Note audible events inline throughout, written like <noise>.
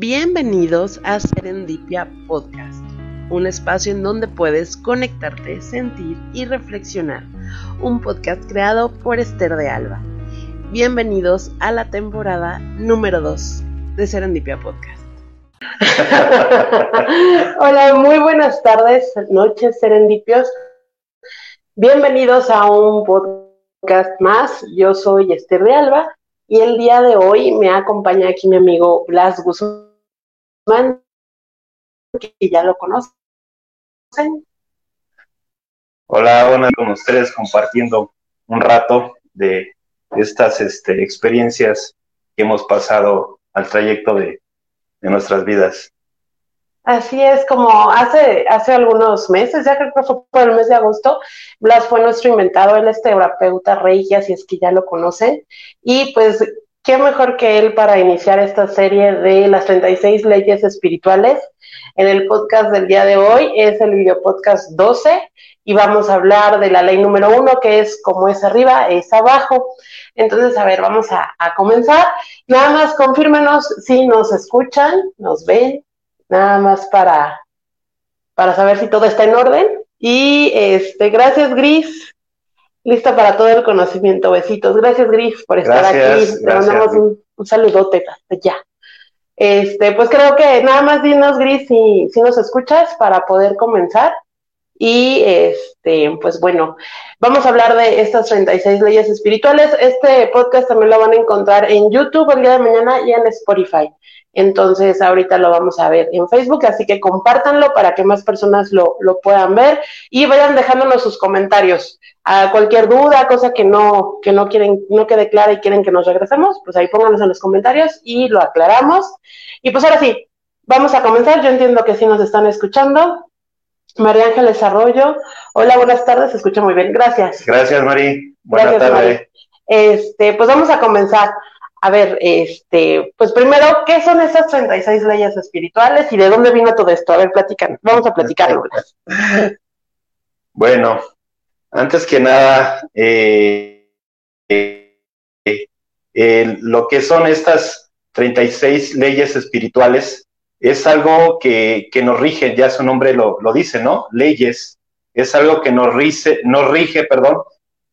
Bienvenidos a Serendipia Podcast, un espacio en donde puedes conectarte, sentir y reflexionar. Un podcast creado por Esther de Alba. Bienvenidos a la temporada número 2 de Serendipia Podcast. <laughs> Hola, muy buenas tardes, noches, serendipios. Bienvenidos a un podcast más. Yo soy Esther de Alba y el día de hoy me acompaña aquí mi amigo Blas Guzmán, que ya lo conocen. Hola, buenas con ustedes compartiendo un rato de estas este, experiencias que hemos pasado al trayecto de, de nuestras vidas. Así es, como hace, hace algunos meses, ya creo que fue por el mes de agosto, Blas fue nuestro inventado, él es terapeuta reiki, así es que ya lo conocen. Y pues, qué mejor que él para iniciar esta serie de las 36 leyes espirituales. En el podcast del día de hoy es el video podcast 12 y vamos a hablar de la ley número uno, que es como es arriba, es abajo. Entonces, a ver, vamos a, comenzar. Nada más confírmenos si nos escuchan, nos ven, nada más para, para saber si todo está en orden. Y este, gracias, Gris. Lista para todo el conocimiento. Besitos. Gracias, Gris, por estar aquí. Te mandamos un, un, saludote ya. Este, pues creo que nada más dinos, Gris, si, si nos escuchas para poder comenzar. Y este, pues bueno, vamos a hablar de estas 36 leyes espirituales. Este podcast también lo van a encontrar en YouTube el día de mañana y en Spotify. Entonces, ahorita lo vamos a ver en Facebook, así que compártanlo para que más personas lo, lo puedan ver y vayan dejándonos sus comentarios. A cualquier duda, cosa que no, que no quieren, no quede clara y quieren que nos regresemos, pues ahí pónganos en los comentarios y lo aclaramos. Y pues ahora sí, vamos a comenzar. Yo entiendo que sí nos están escuchando. María Ángeles Arroyo. Hola, buenas tardes, se escucha muy bien. Gracias. Gracias, Mari. Buenas tardes. Este, pues vamos a comenzar. A ver, este, pues primero, ¿qué son esas 36 leyes espirituales y de dónde vino todo esto? A ver, platican. Vamos a platicarlo. <laughs> bueno, antes que nada, eh, eh, eh, lo que son estas 36 leyes espirituales es algo que, que nos rige, ya su nombre lo, lo, dice, ¿no? Leyes. Es algo que nos rige, nos rige perdón,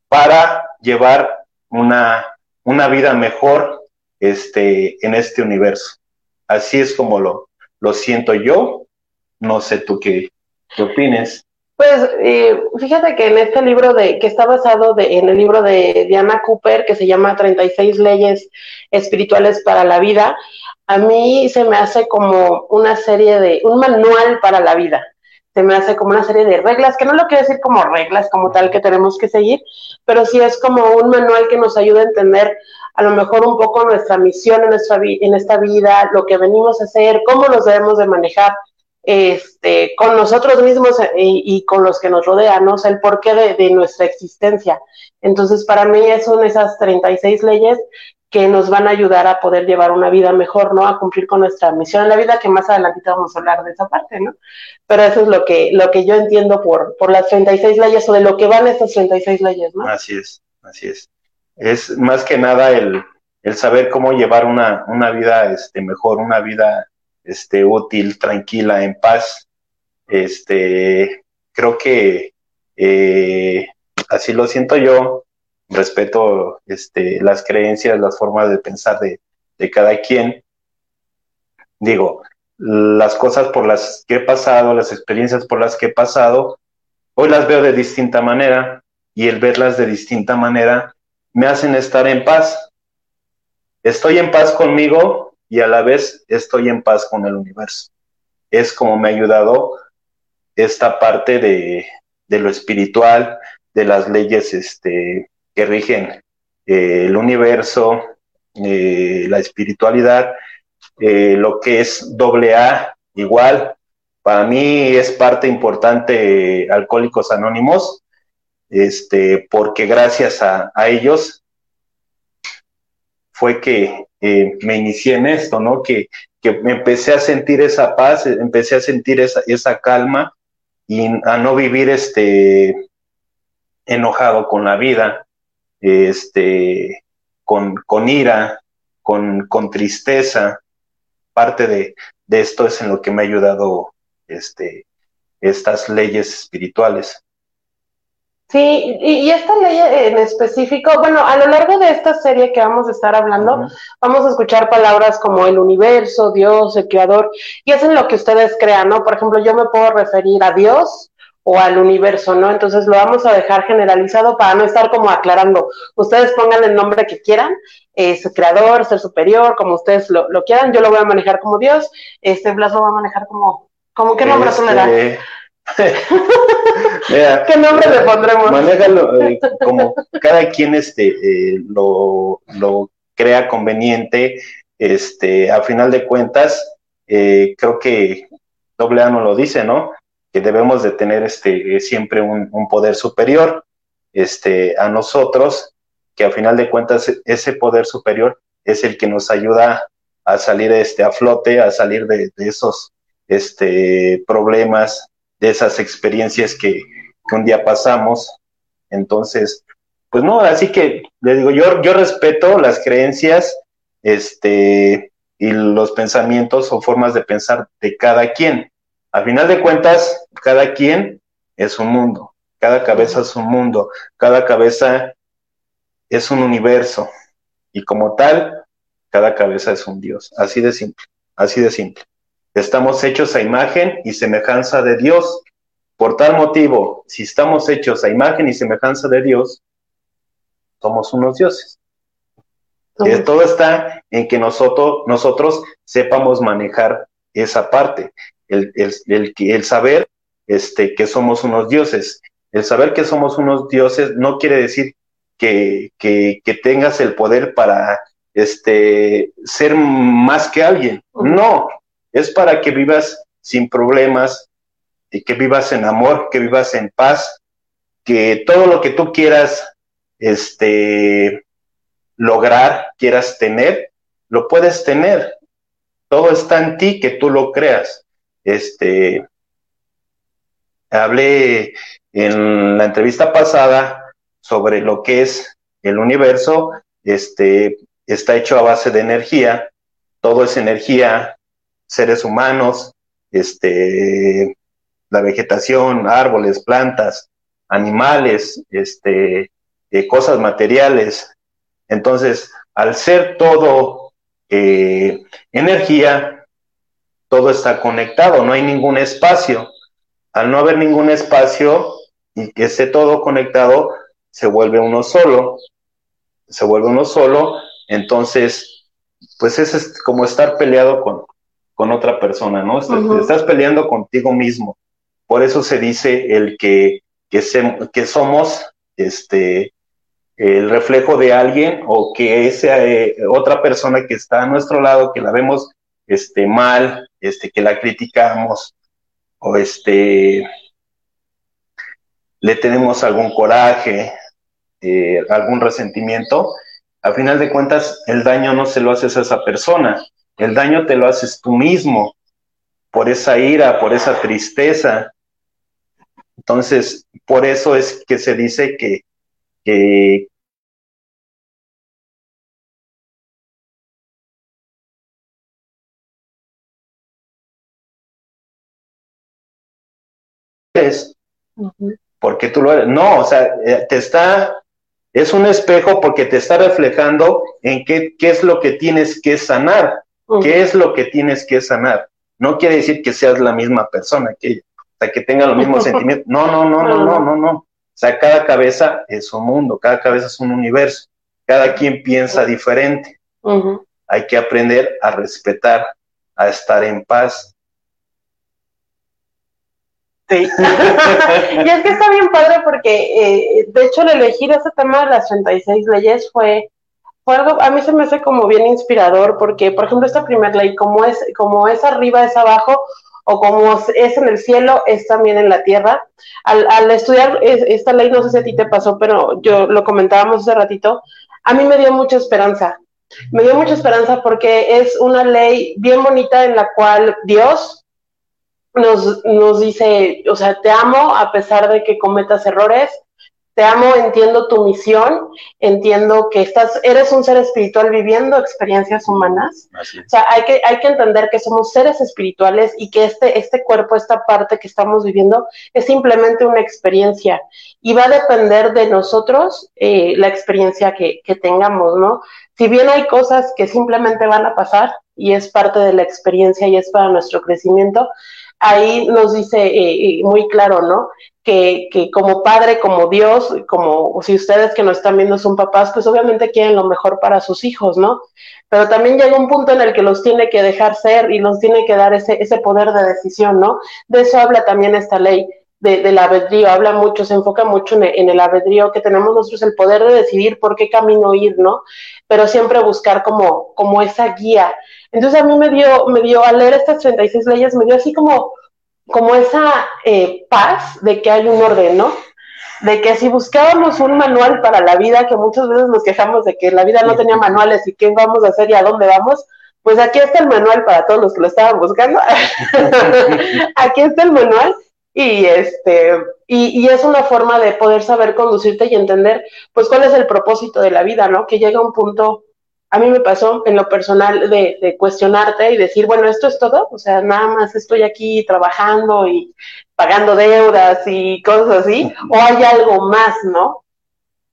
para llevar una, una vida mejor este, en este universo. Así es como lo, lo siento yo. No sé tú qué, qué opines. Pues eh, fíjate que en este libro de que está basado de, en el libro de Diana Cooper que se llama 36 leyes espirituales para la vida, a mí se me hace como una serie de, un manual para la vida. Se me hace como una serie de reglas, que no lo quiero decir como reglas como tal que tenemos que seguir, pero sí es como un manual que nos ayuda a entender a lo mejor un poco nuestra misión en, nuestra en esta vida, lo que venimos a hacer, cómo nos debemos de manejar este, con nosotros mismos y, y, con los que nos rodean, ¿no? El porqué de, de, nuestra existencia. Entonces, para mí son esas 36 leyes que nos van a ayudar a poder llevar una vida mejor, ¿no? A cumplir con nuestra misión en la vida, que más adelante vamos a hablar de esa parte, ¿no? Pero eso es lo que, lo que yo entiendo por, por las 36 leyes o de lo que van estas 36 leyes, ¿no? Así es, así es. Es más que nada el, el saber cómo llevar una, una vida este, mejor, una vida este, útil, tranquila, en paz. Este, creo que eh, así lo siento yo, respeto este, las creencias, las formas de pensar de, de, cada quien. Digo, las cosas por las que he pasado, las experiencias por las que he pasado, hoy las veo de distinta manera y el verlas de distinta manera me hacen estar en paz. Estoy en paz conmigo y a la vez estoy en paz con el universo. Es como me ha ayudado esta parte de, de lo espiritual, de las leyes este, que rigen eh, el universo, eh, la espiritualidad, eh, lo que es doble A, igual. Para mí es parte importante Alcohólicos Anónimos, este, porque gracias a, a ellos fue que me inicié en esto, ¿no? Que, que me empecé a sentir esa paz, empecé a sentir esa, esa calma y a no vivir este enojado con la vida, este, con, con ira, con, con tristeza. parte de, de esto es en lo que me ha ayudado este, estas leyes espirituales. Sí, y, esta ley en específico, bueno, a lo largo de esta serie que vamos a estar hablando, vamos a escuchar palabras como el universo, Dios, el creador, y es en lo que ustedes crean, ¿no? Por ejemplo, yo me puedo referir a Dios o al universo, ¿no? Entonces lo vamos a dejar generalizado para no estar como aclarando. Ustedes pongan el nombre que quieran, es creador, ser superior, como ustedes lo, quieran, yo lo voy a manejar como Dios, este Blas lo va a manejar como, como qué nombre este... le <laughs> da? ¿Qué nombre le pondremos? Manéjalo eh, como cada quien este, eh, lo, lo, crea conveniente. Este, a final de cuentas, eh, creo que doble A no lo dice, ¿no? Que debemos de tener este, siempre un, un, poder superior este, a nosotros, que a final de cuentas ese poder superior es el que nos ayuda a salir este, a flote, a salir de, de esos este, problemas de esas experiencias que, un día pasamos. Entonces, pues no, así que le digo, yo, yo respeto las creencias este, y los pensamientos o formas de pensar de cada quien. Al final de cuentas, cada quien es un mundo, cada cabeza es un mundo, cada cabeza es un universo y como tal, cada cabeza es un Dios. Así de simple, así de simple. Estamos hechos a imagen y semejanza de Dios. Por tal motivo, si estamos hechos a imagen y semejanza de Dios, somos unos dioses. todo está en que nosotros, nosotros sepamos manejar esa parte, el, el, el, saber este, que somos unos dioses. El saber que somos unos dioses no quiere decir que, que, que tengas el poder para este, ser más que alguien. No, es para que vivas sin problemas, y que vivas en amor, que vivas en paz, que todo lo que tú quieras este, lograr, quieras tener, lo puedes tener. Todo está en ti que tú lo creas. Este, hablé en la entrevista pasada sobre lo que es el universo, este, está hecho a base de energía, todo es energía, seres humanos, este, la vegetación, árboles, plantas, animales, este, eh, cosas materiales. Entonces, al ser todo eh, energía, todo está conectado, no hay ningún espacio. Al no haber ningún espacio y que esté todo conectado, se vuelve uno solo, se vuelve uno solo, entonces, pues es como estar peleado con, con otra persona, ¿no? Estás peleando contigo mismo. Por eso se dice el que, que, que somos este, el reflejo de alguien o que esa eh, otra persona que está a nuestro lado, que la vemos este, mal, este, que la criticamos o este, le tenemos algún coraje, eh, algún resentimiento, a final de cuentas el daño no se lo haces a esa persona, el daño te lo haces tú mismo por esa ira, por esa tristeza. Entonces, por eso es que se dice que, que porque tú lo eres. No, o sea, eh, te está, es un espejo porque te está reflejando en qué, qué es lo que tienes que sanar. ¿Qué es lo que tienes que sanar? No quiere decir que seas la misma persona que ella, o sea, que tenga los mismos <laughs> sentimientos. No, no, no, no, no, no, no. O sea, cada cabeza es un mundo, cada cabeza es un universo, cada quien piensa diferente. Hay que aprender a respetar, a estar en paz. Sí. <laughs> y es que está bien padre porque, eh, de hecho, el elegir ese tema de las 36 leyes fue algo, a mí se me hace como bien inspirador porque, por ejemplo, esta primera ley, como es, como es arriba, es abajo, o como es en el cielo, es también en la tierra. Al, estudiar esta ley, no sé si a ti te pasó, pero yo lo comentábamos hace ratito, a mí me dio mucha esperanza. Me dio mucha esperanza porque es una ley bien bonita en la cual Dios nos, nos dice, o sea, te amo a pesar de que cometas errores, te amo, entiendo tu misión, entiendo que estás, eres un ser espiritual viviendo experiencias humanas. O sea, hay que, hay que entender que somos seres espirituales y que este, este cuerpo, esta parte que estamos viviendo, es simplemente una experiencia y va a depender de nosotros eh, la experiencia que, que tengamos, ¿no? Si bien hay cosas que simplemente van a pasar y es parte de la experiencia y es para nuestro crecimiento, ahí nos dice eh, eh, muy claro, ¿no? Que, que, como padre, como Dios, como si ustedes que nos están viendo son papás, pues obviamente quieren lo mejor para sus hijos, ¿no? Pero también llega un punto en el que los tiene que dejar ser y los tiene que dar ese, ese poder de decisión, ¿no? De eso habla también esta ley. De, del albedrío, habla mucho, se enfoca mucho en el, albedrío, que tenemos nosotros el poder de decidir por qué camino ir, ¿no? Pero siempre buscar como, como esa guía. Entonces a mí me dio, me dio, al leer estas 36 leyes, me dio así como, como esa eh, paz de que hay un orden, ¿no? De que si buscábamos un manual para la vida, que muchas veces nos quejamos de que la vida no tenía manuales y qué vamos a hacer y a dónde vamos, pues aquí está el manual para todos los que lo estaban buscando. <laughs> aquí está el manual y este y, y, es una forma de poder saber conducirte y entender pues cuál es el propósito de la vida, ¿no? Que llega un punto a mí me pasó en lo personal de, cuestionarte y decir, bueno, esto es todo, o sea, nada más estoy aquí trabajando y pagando deudas y cosas así, o hay algo más, ¿no?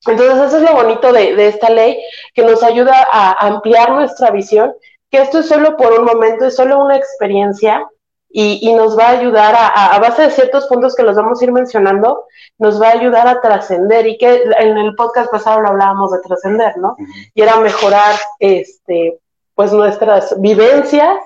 Entonces, eso es lo bonito de, esta ley, que nos ayuda a ampliar nuestra visión, que esto es solo por un momento, es solo una experiencia, y, nos va a ayudar a, a, base de ciertos puntos que los vamos a ir mencionando, nos va a ayudar a trascender y que en el podcast pasado lo hablábamos de trascender, ¿no? Y era mejorar, este, pues nuestras vivencias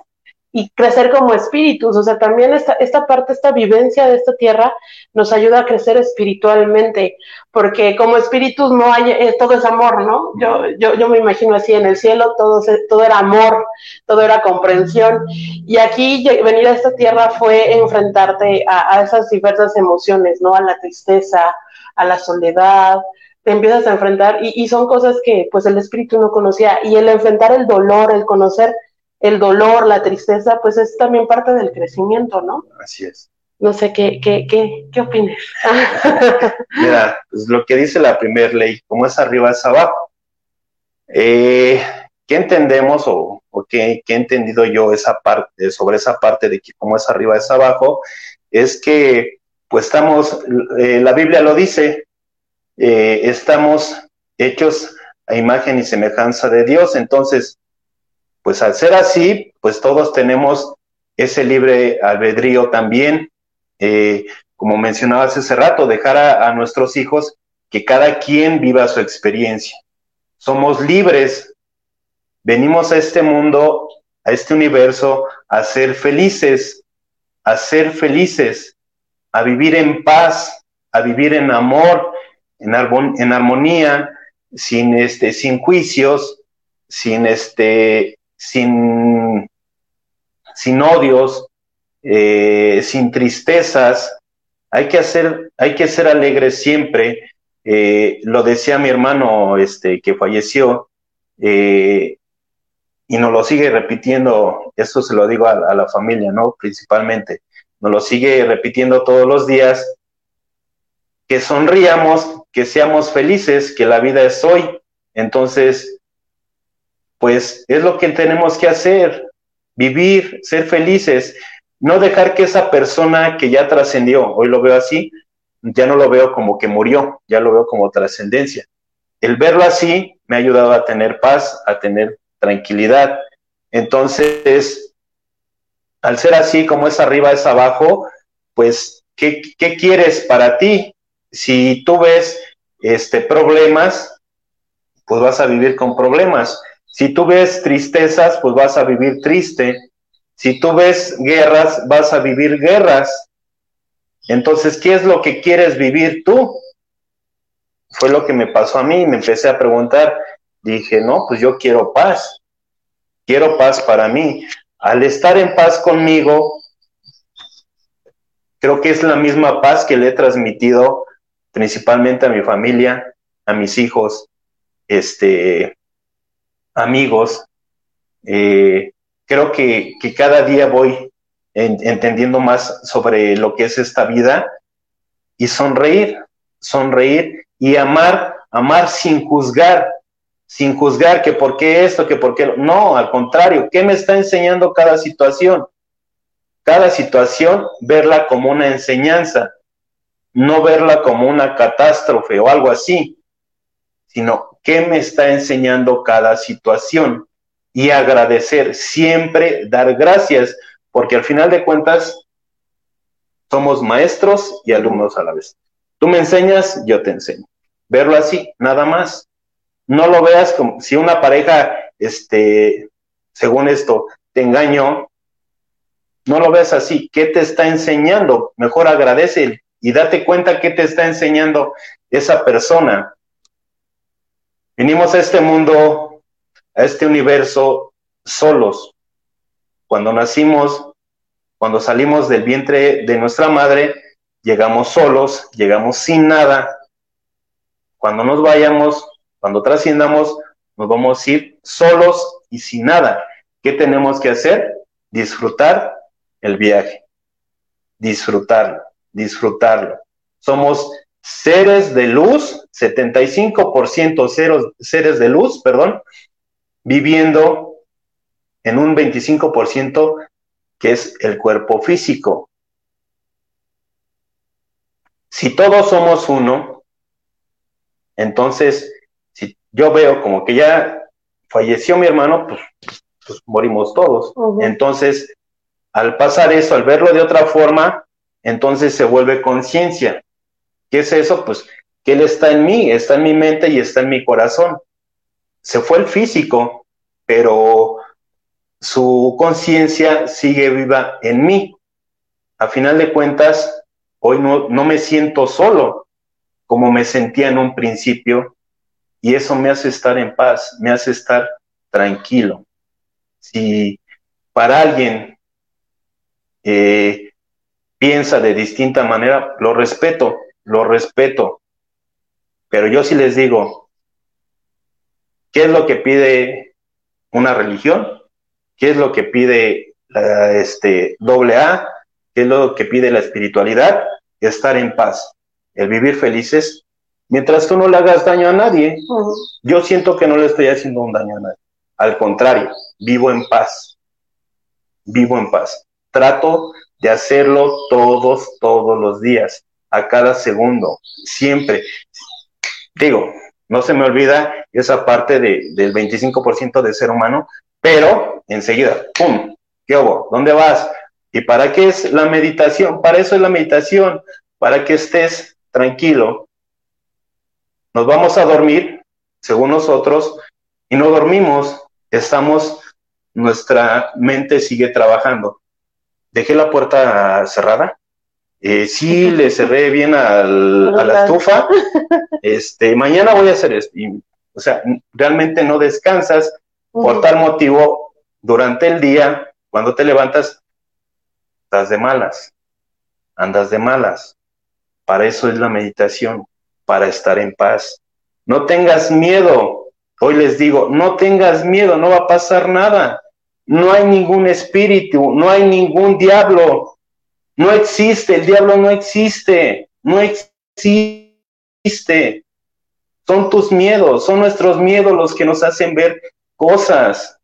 y crecer como espíritus. O sea, también esta, esta parte, esta vivencia de esta tierra nos ayuda a crecer espiritualmente, porque como espíritus no hay, eh, todo es amor, ¿no? Yo, yo, yo me imagino así, en el cielo todo, todo era amor, todo era comprensión. Y aquí venir a esta tierra fue enfrentarte a, a esas diversas emociones, ¿no? A la tristeza, a la soledad, te empiezas a enfrentar y, y, son cosas que pues el espíritu no conocía y el enfrentar el dolor, el conocer el dolor, la tristeza, pues es también parte del crecimiento, ¿no? Así es. No sé, ¿qué, qué, qué, qué opinas? <laughs> Mira, pues lo que dice la primera ley, como es arriba es abajo. Eh, ¿Qué entendemos o, qué, he entendido yo esa parte, sobre esa parte de que como es arriba es abajo? Es que, pues estamos, eh, la Biblia lo dice, eh, estamos hechos a imagen y semejanza de Dios, entonces pues al ser así, pues todos tenemos ese libre albedrío también, eh, como mencionabas hace rato, dejar a, nuestros hijos que cada quien viva su experiencia. Somos libres, venimos a este mundo, a este universo, a ser felices, a ser felices, a vivir en paz, a vivir en amor, en, en armonía, sin, este, sin juicios, sin, este, sin, sin odios, eh, sin tristezas. Hay que hacer, hay que ser alegres siempre. Eh, lo decía mi hermano este, que falleció, eh, y nos lo sigue repitiendo, esto se lo digo a, a, la familia, ¿no? Principalmente, nos lo sigue repitiendo todos los días, que sonríamos, que seamos felices, que la vida es hoy. Entonces, pues es lo que tenemos que hacer, vivir, ser felices, no dejar que esa persona que ya trascendió, hoy lo veo así, ya no lo veo como que murió, ya lo veo como trascendencia. El verlo así me ha ayudado a tener paz, a tener tranquilidad. Entonces, al ser así como es arriba, es abajo, pues, ¿qué, qué quieres para ti? Si tú ves este, problemas, pues vas a vivir con problemas. Si tú ves tristezas, pues vas a vivir triste. Si tú ves guerras, vas a vivir guerras. Entonces, ¿qué es lo que quieres vivir tú? Fue lo que me pasó a mí. Me empecé a preguntar. Dije, no, pues yo quiero paz. Quiero paz para mí. Al estar en paz conmigo, creo que es la misma paz que le he transmitido principalmente a mi familia, a mis hijos, este, amigos, eh, creo que, cada día voy entendiendo más sobre lo que es esta vida y sonreír, sonreír y amar, amar sin juzgar, sin juzgar que por qué esto, que por qué no, al contrario, ¿qué me está enseñando cada situación? Cada situación, verla como una enseñanza, no verla como una catástrofe o algo así, sino qué me está enseñando cada situación y agradecer, siempre dar gracias, porque al final de cuentas somos maestros y alumnos a la vez. Tú me enseñas, yo te enseño. Verlo así, nada más. No lo veas como si una pareja, este, según esto, te engañó, no lo veas así. ¿Qué te está enseñando? Mejor agradece y date cuenta qué te está enseñando esa persona. Vinimos a este mundo, a este universo, solos. Cuando nacimos, cuando salimos del vientre de nuestra madre, llegamos solos, llegamos sin nada. Cuando nos vayamos, cuando trasciendamos, nos vamos a ir solos y sin nada. ¿Qué tenemos que hacer? Disfrutar el viaje. Disfrutarlo, disfrutarlo. Somos seres de luz, 75% seres de luz, perdón, viviendo en un 25% que es el cuerpo físico. Si todos somos uno, entonces, si yo veo como que ya falleció mi hermano, pues, pues morimos todos. Entonces, al pasar eso, al verlo de otra forma, entonces se vuelve conciencia. ¿Qué es eso? Pues que Él está en mí, está en mi mente y está en mi corazón. Se fue el físico, pero su conciencia sigue viva en mí. A final de cuentas, hoy no, me siento solo como me sentía en un principio y eso me hace estar en paz, me hace estar tranquilo. Si para alguien eh, piensa de distinta manera, lo respeto, lo respeto. Pero yo sí les digo, ¿qué es lo que pide una religión? ¿Qué es lo que pide la este, doble A? ¿Qué es lo que pide la espiritualidad? Estar en paz, el vivir felices, mientras tú no le hagas daño a nadie. Yo siento que no le estoy haciendo un daño a nadie. Al contrario, vivo en paz. Vivo en paz. Trato de hacerlo todos, todos los días, a cada segundo, siempre. Digo, no se me olvida esa parte de, del 25% de ser humano, pero enseguida, ¡pum! ¿Qué hubo? ¿Dónde vas? ¿Y para qué es la meditación? Para eso es la meditación, para que estés tranquilo. Nos vamos a dormir, según nosotros, y no dormimos, estamos, nuestra mente sigue trabajando dejé la puerta cerrada. Eh, sí, le cerré bien al, <laughs> a la estufa. <laughs> Este, mañana voy a hacer esto. o sea, realmente no descansas. Por tal motivo, durante el día, cuando te levantas, estás de malas. Andas de malas. Para eso es la meditación, para estar en paz. No tengas miedo. Hoy les digo, no tengas miedo, no va a pasar nada no hay ningún espíritu, no hay ningún diablo, no existe, el diablo no existe, no existe. Son tus miedos, son nuestros miedos los que nos hacen ver cosas.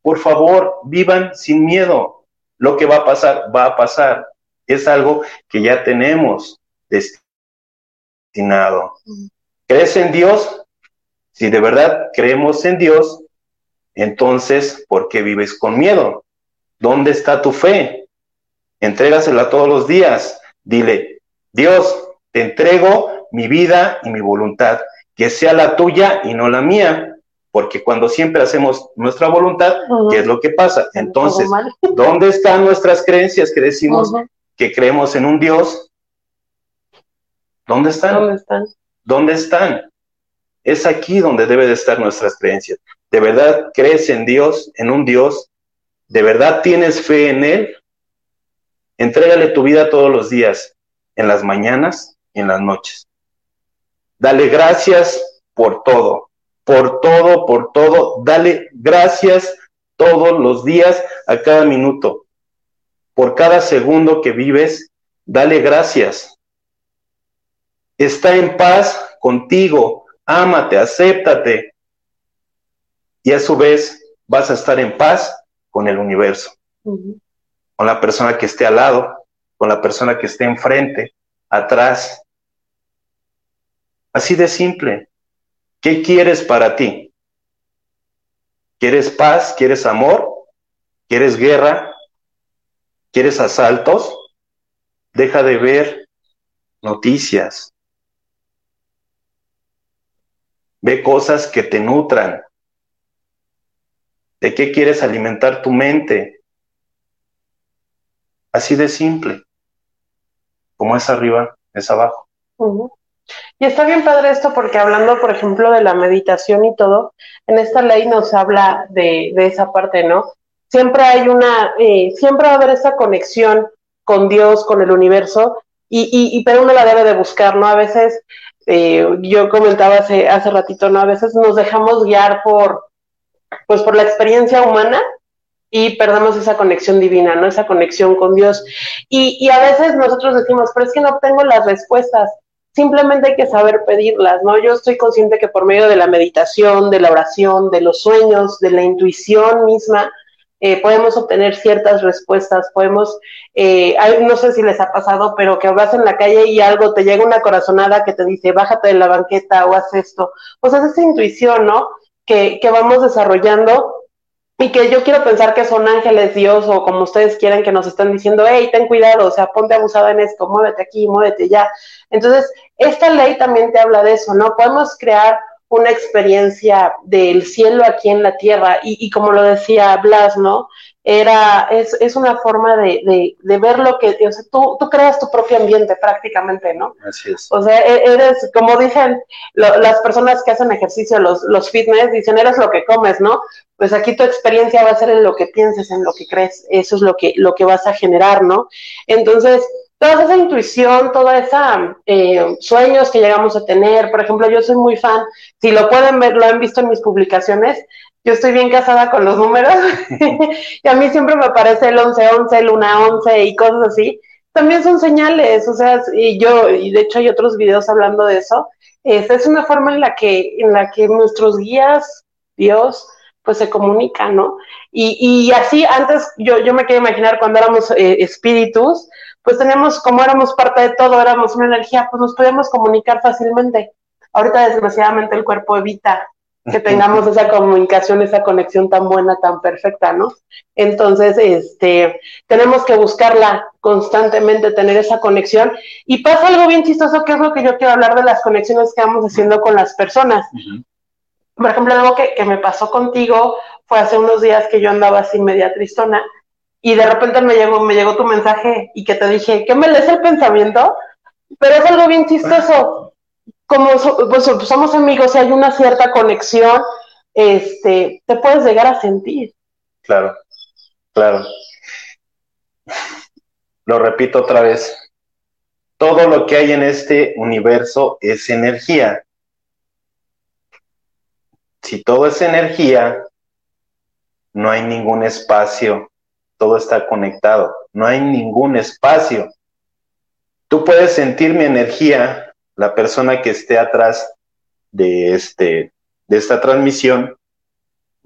Por favor, vivan sin miedo. Lo que va a pasar, va a pasar. Es algo que ya tenemos destinado. ¿Crees en Dios? Si de verdad creemos en Dios, entonces, ¿por qué vives con miedo? ¿Dónde está tu fe? Entrégasela todos los días. Dile, Dios, te entrego mi vida y mi voluntad, que sea la tuya y no la mía, porque cuando siempre hacemos nuestra voluntad, ¿qué es lo que pasa? Entonces, <laughs> ¿dónde están nuestras creencias que decimos que creemos en un Dios? ¿Dónde están? ¿Dónde están? ¿Dónde están? Es aquí donde debe de estar nuestras creencias. ¿De verdad crees en Dios, en un Dios? ¿De verdad tienes fe en Él? Entrégale tu vida todos los días, en las mañanas y en las noches. Dale gracias por todo, por todo, por todo. Dale gracias todos los días, a cada minuto. Por cada segundo que vives, dale gracias. Está en paz contigo, ámate, acéptate. Y a su vez vas a estar en paz con el universo, con la persona que esté al lado, con la persona que esté enfrente, atrás. Así de simple. ¿Qué quieres para ti? ¿Quieres paz? ¿Quieres amor? ¿Quieres guerra? ¿Quieres asaltos? Deja de ver noticias. Ve cosas que te nutran. ¿De qué quieres alimentar tu mente? Así de simple. Como es arriba, es abajo. Y está bien padre esto porque hablando, por ejemplo, de la meditación y todo, en esta ley nos habla de, esa parte, ¿no? Siempre hay una, eh, siempre va a haber esa conexión con Dios, con el universo, y, y, pero uno la debe de buscar, ¿no? A veces, eh, yo comentaba hace, hace ratito, ¿no? A veces nos dejamos guiar por, pues por la experiencia humana y perdemos esa conexión divina, ¿no? Esa conexión con Dios. Y, y a veces nosotros decimos, pero es que no tengo las respuestas simplemente hay que saber pedirlas, ¿no? Yo estoy consciente que por medio de la meditación, de la oración, de los sueños, de la intuición misma, eh, podemos obtener ciertas respuestas, podemos, eh, no sé si les ha pasado, pero que vas en la calle y algo te llega una corazonada que te dice, bájate de la banqueta o haz esto, pues es esa intuición, ¿no? Que, que vamos desarrollando y que yo quiero pensar que son ángeles, Dios, o como ustedes quieran, que nos están diciendo, hey, ten cuidado, o sea, ponte abusada en esto, muévete aquí, muévete ya. Entonces, esta ley también te habla de eso, ¿no? Podemos crear una experiencia del cielo aquí en la tierra, y, y como lo decía Blas, ¿no? Era, es, es una forma de, de, de, ver lo que, o sea, tú, tú creas tu propio ambiente prácticamente, ¿no? Así es. O sea, e, eres, como dicen lo, las personas que hacen ejercicio, los, los fitness, dicen, eres lo que comes, ¿no? Pues aquí tu experiencia va a ser en lo que pienses, en lo que crees, eso es lo que, lo que vas a generar, ¿no? Entonces, toda esa intuición, toda esa eh, sueños que llegamos a tener, por ejemplo, yo soy muy fan, si lo pueden ver, lo han visto en mis publicaciones, yo estoy bien casada con los números <laughs> y a mí siempre me parece el 11-11, luna 11 y cosas así. También son señales, o sea, y yo, y de hecho hay otros videos hablando de eso. Esa es una forma en la que, en la que nuestros guías, Dios, pues se comunican, ¿no? Y, y así antes yo, yo me quiero imaginar cuando éramos eh, espíritus, pues teníamos, como éramos parte de todo, éramos una energía, pues nos podíamos comunicar fácilmente. Ahorita desgraciadamente el cuerpo evita que tengamos esa comunicación, esa conexión tan buena, tan perfecta, ¿no? Entonces, este, tenemos que buscarla constantemente, tener esa conexión. Y pasa algo bien chistoso, que es lo que yo quiero hablar de las conexiones que vamos haciendo con las personas. Por ejemplo, algo que, que, me pasó contigo fue hace unos días que yo andaba así media tristona y de repente me llegó, me llegó tu mensaje y que te dije, ¿qué me lees el pensamiento? Pero es algo bien chistoso como pues, somos amigos y hay una cierta conexión, este, te puedes llegar a sentir. Claro, claro. Lo repito otra vez. Todo lo que hay en este universo es energía. Si todo es energía, no hay ningún espacio. Todo está conectado. No hay ningún espacio. Tú puedes sentir mi energía la persona que esté atrás de, este, de esta transmisión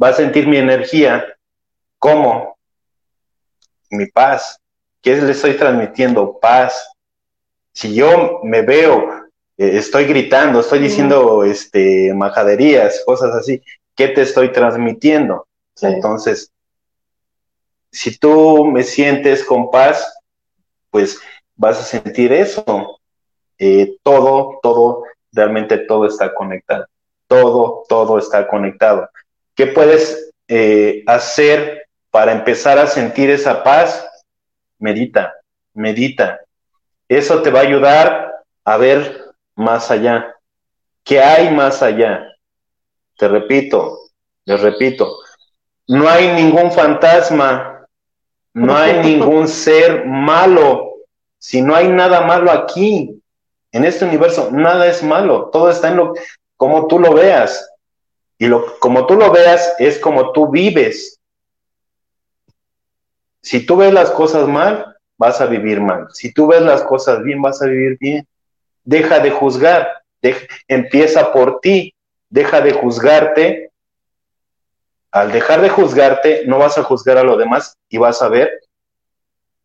va a sentir mi energía. ¿Cómo? Mi paz. ¿Qué le estoy transmitiendo? Paz. Si yo me veo, eh, estoy gritando, estoy diciendo este, majaderías, cosas así, ¿qué te estoy transmitiendo? Entonces, si tú me sientes con paz, pues vas a sentir eso. Eh, todo, todo, realmente todo está conectado. Todo, todo está conectado. ¿Qué puedes eh, hacer para empezar a sentir esa paz? Medita, medita. Eso te va a ayudar a ver más allá. ¿Qué hay más allá? Te repito, les repito, no hay ningún fantasma, no hay <laughs> ningún ser malo. Si no hay nada malo aquí, en este universo nada es malo, todo está en lo como tú lo veas. Y lo, como tú lo veas es como tú vives. Si tú ves las cosas mal, vas a vivir mal. Si tú ves las cosas bien, vas a vivir bien. Deja de juzgar, empieza por ti, deja de juzgarte. Al dejar de juzgarte, no vas a juzgar a los demás y vas a ver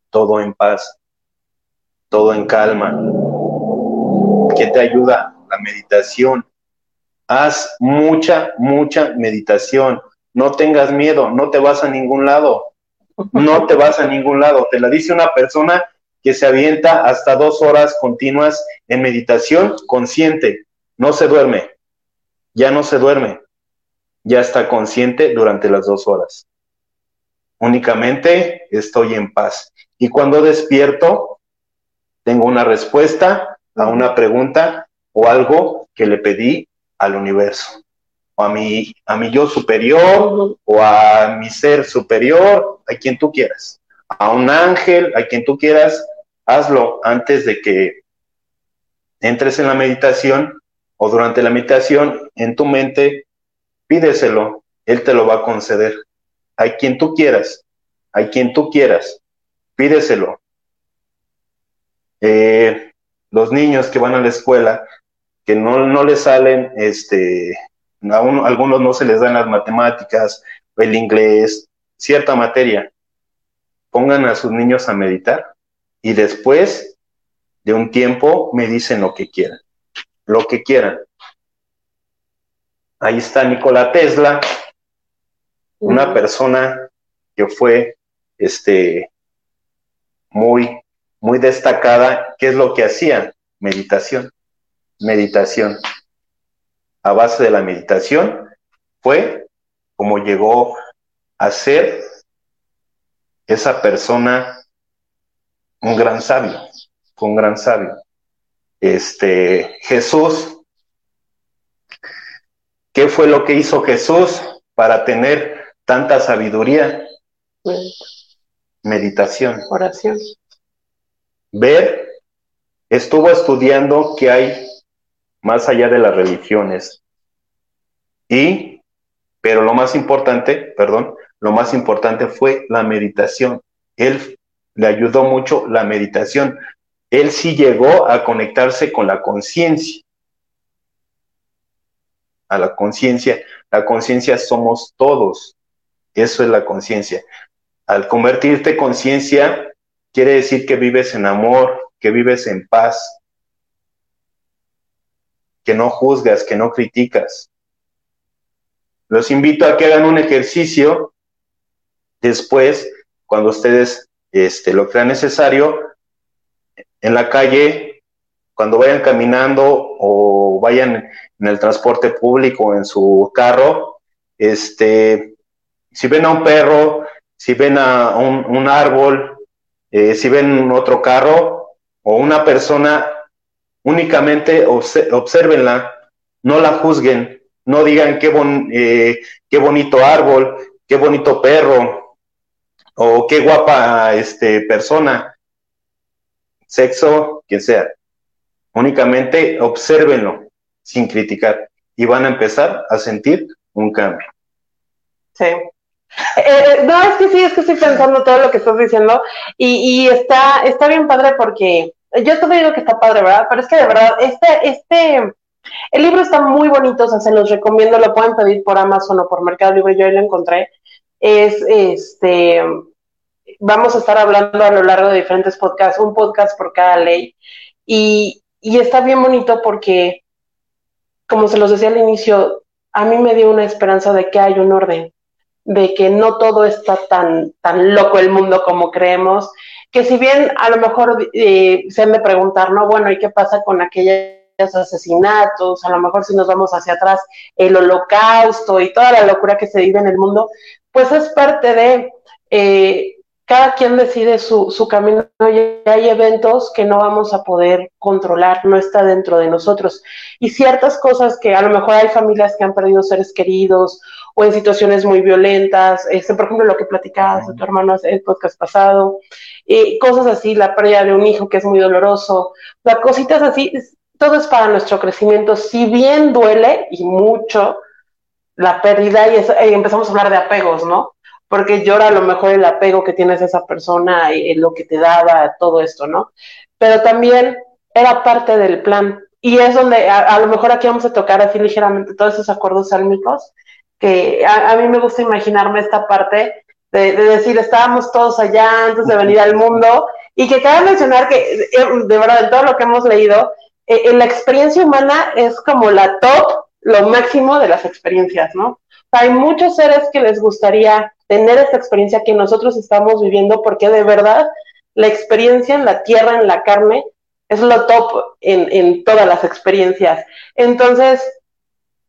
todo en paz, todo en calma. ¿Qué te ayuda? La meditación. Haz mucha, mucha meditación. No tengas miedo, no te vas a ningún lado. No te vas a ningún lado. Te la dice una persona que se avienta hasta dos horas continuas en meditación consciente. No se duerme. Ya no se duerme. Ya está consciente durante las dos horas. Únicamente estoy en paz. Y cuando despierto, tengo una respuesta a una pregunta o algo que le pedí al universo a mi, a mi yo superior o a mi ser superior, a quien tú quieras, a un ángel, a quien tú quieras, hazlo antes de que entres en la meditación o durante la meditación en tu mente, pídeselo, él te lo va a conceder. A quien tú quieras, a quien tú quieras, pídeselo. Eh, los niños que van a la escuela, que no, no les salen este, a, algunos no se les dan las matemáticas, el inglés, cierta materia. Pongan a sus niños a meditar y después de un tiempo me dicen lo que quieran, lo que quieran. Ahí está Nikola Tesla, una persona que fue este muy muy destacada, ¿qué es lo que hacía? Meditación. Meditación a base de la meditación fue como llegó a ser esa persona un gran sabio, un gran sabio. Este Jesús, ¿qué fue lo que hizo Jesús para tener tanta sabiduría? Meditación. Oración. Ver, estuvo estudiando que hay más allá de las religiones. Y, pero lo más importante, perdón, lo más importante fue la meditación. Él le ayudó mucho la meditación. Él sí llegó a conectarse con la conciencia. A la conciencia. La conciencia somos todos. Eso es la conciencia. Al convertirte conciencia, quiere decir que vives en amor, que vives en paz, que no juzgas, que no criticas. Los invito a que hagan un ejercicio después, cuando ustedes este, lo crean necesario, en la calle, cuando vayan caminando o vayan en el transporte público, en su carro, este, si ven a un perro, si ven a un, árbol, eh, si ven otro carro o una persona, únicamente observenla, no la juzguen, no digan qué, eh, qué bonito árbol, qué bonito perro, o qué guapa este, persona, sexo, quien sea. Únicamente observenlo sin criticar y van a empezar a sentir un cambio. Sí. Eh, eh, no, es que sí, es que estoy pensando todo lo que estás diciendo y, está, está bien padre porque yo te digo que está padre, ¿verdad? Pero es que de verdad, este, este, el libro está muy bonito, o sea, se los recomiendo, lo pueden pedir por Amazon o por Mercado Libre, yo ahí lo encontré. Es, este, vamos a estar hablando a lo largo de diferentes podcasts, un podcast por cada ley, y, y está bien bonito porque, como se los decía al inicio, a mí me dio una esperanza de que hay un orden, de que no todo está tan, tan loco el mundo como creemos, que si bien a lo mejor eh, se han de preguntar, ¿no? Bueno, ¿y qué pasa con aquellos asesinatos? A lo mejor si nos vamos hacia atrás, el holocausto y toda la locura que se vive en el mundo, pues es parte de... Eh, cada quien decide su, su camino y hay eventos que no vamos a poder controlar, no está dentro de nosotros. Y ciertas cosas que a lo mejor hay familias que han perdido seres queridos o en situaciones muy violentas, este, por ejemplo, lo que platicabas de tu hermano en el podcast pasado, y cosas así, la pérdida de un hijo que es muy doloroso, las cositas así, todo es para nuestro crecimiento, si bien duele y mucho la pérdida y, empezamos a hablar de apegos, ¿no? Porque llora a lo mejor el apego que tienes a esa persona lo que te daba, todo esto, ¿no? Pero también era parte del plan, y es donde a, lo mejor aquí vamos a tocar así ligeramente todos esos acuerdos sálmicos, que a, mí me gusta imaginarme esta parte de, decir, estábamos todos allá antes de venir al mundo, y que cabe mencionar que, eh, de verdad, en todo lo que hemos leído, eh, en la experiencia humana es como la top, lo máximo de las experiencias, ¿no? hay muchos seres que les gustaría tener esta experiencia que nosotros estamos viviendo, porque de verdad la experiencia en la tierra, en la carne, es lo top en, en todas las experiencias. Entonces,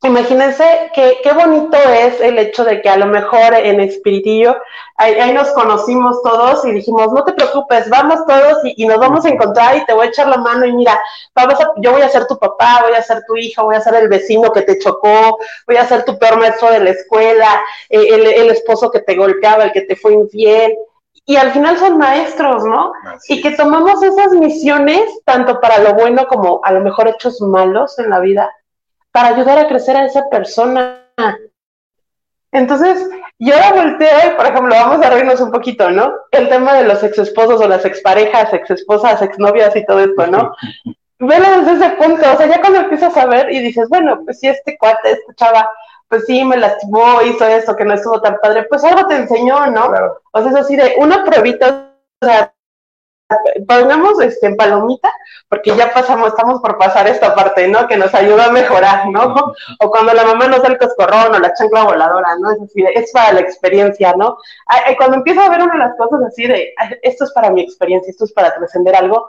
imagínense qué, qué bonito es el hecho de que a lo mejor en Espiritillo ahí, nos conocimos todos y dijimos, no te preocupes, vamos todos y, nos vamos a encontrar y te voy a echar la mano y mira, vamos a, yo voy a ser tu papá, voy a ser tu hijo, voy a ser el vecino que te chocó, voy a ser tu peor maestro de la escuela, eh, el, el esposo que te golpeaba, el que te fue infiel y al final son maestros, ¿no? y que tomamos esas misiones, tanto para lo bueno como a lo mejor hechos malos en la vida, para ayudar a crecer a esa persona. Entonces, yo ahora volteo y, por ejemplo, vamos a reírnos un poquito, ¿no? El tema de los ex esposos o las exparejas, ex esposas, exnovias y todo esto, ¿no? <laughs> Velo desde ese punto, o sea, ya cuando empiezas a ver y dices, bueno, pues si este cuate, esta chava, pues sí, me lastimó, hizo eso, que no estuvo tan padre, pues algo te enseñó, ¿no? O sea, es así de una pruebita, o sea, pongamos este, en palomita, porque ya pasamos, estamos por pasar esta parte, ¿no? Que nos ayuda a mejorar, ¿no? O cuando la mamá nos da el coscorrón o la chancla voladora, ¿no? Es así, es para la experiencia, ¿no? Cuando empiezo a ver una de las cosas así de, esto es para mi experiencia, esto es para trascender algo,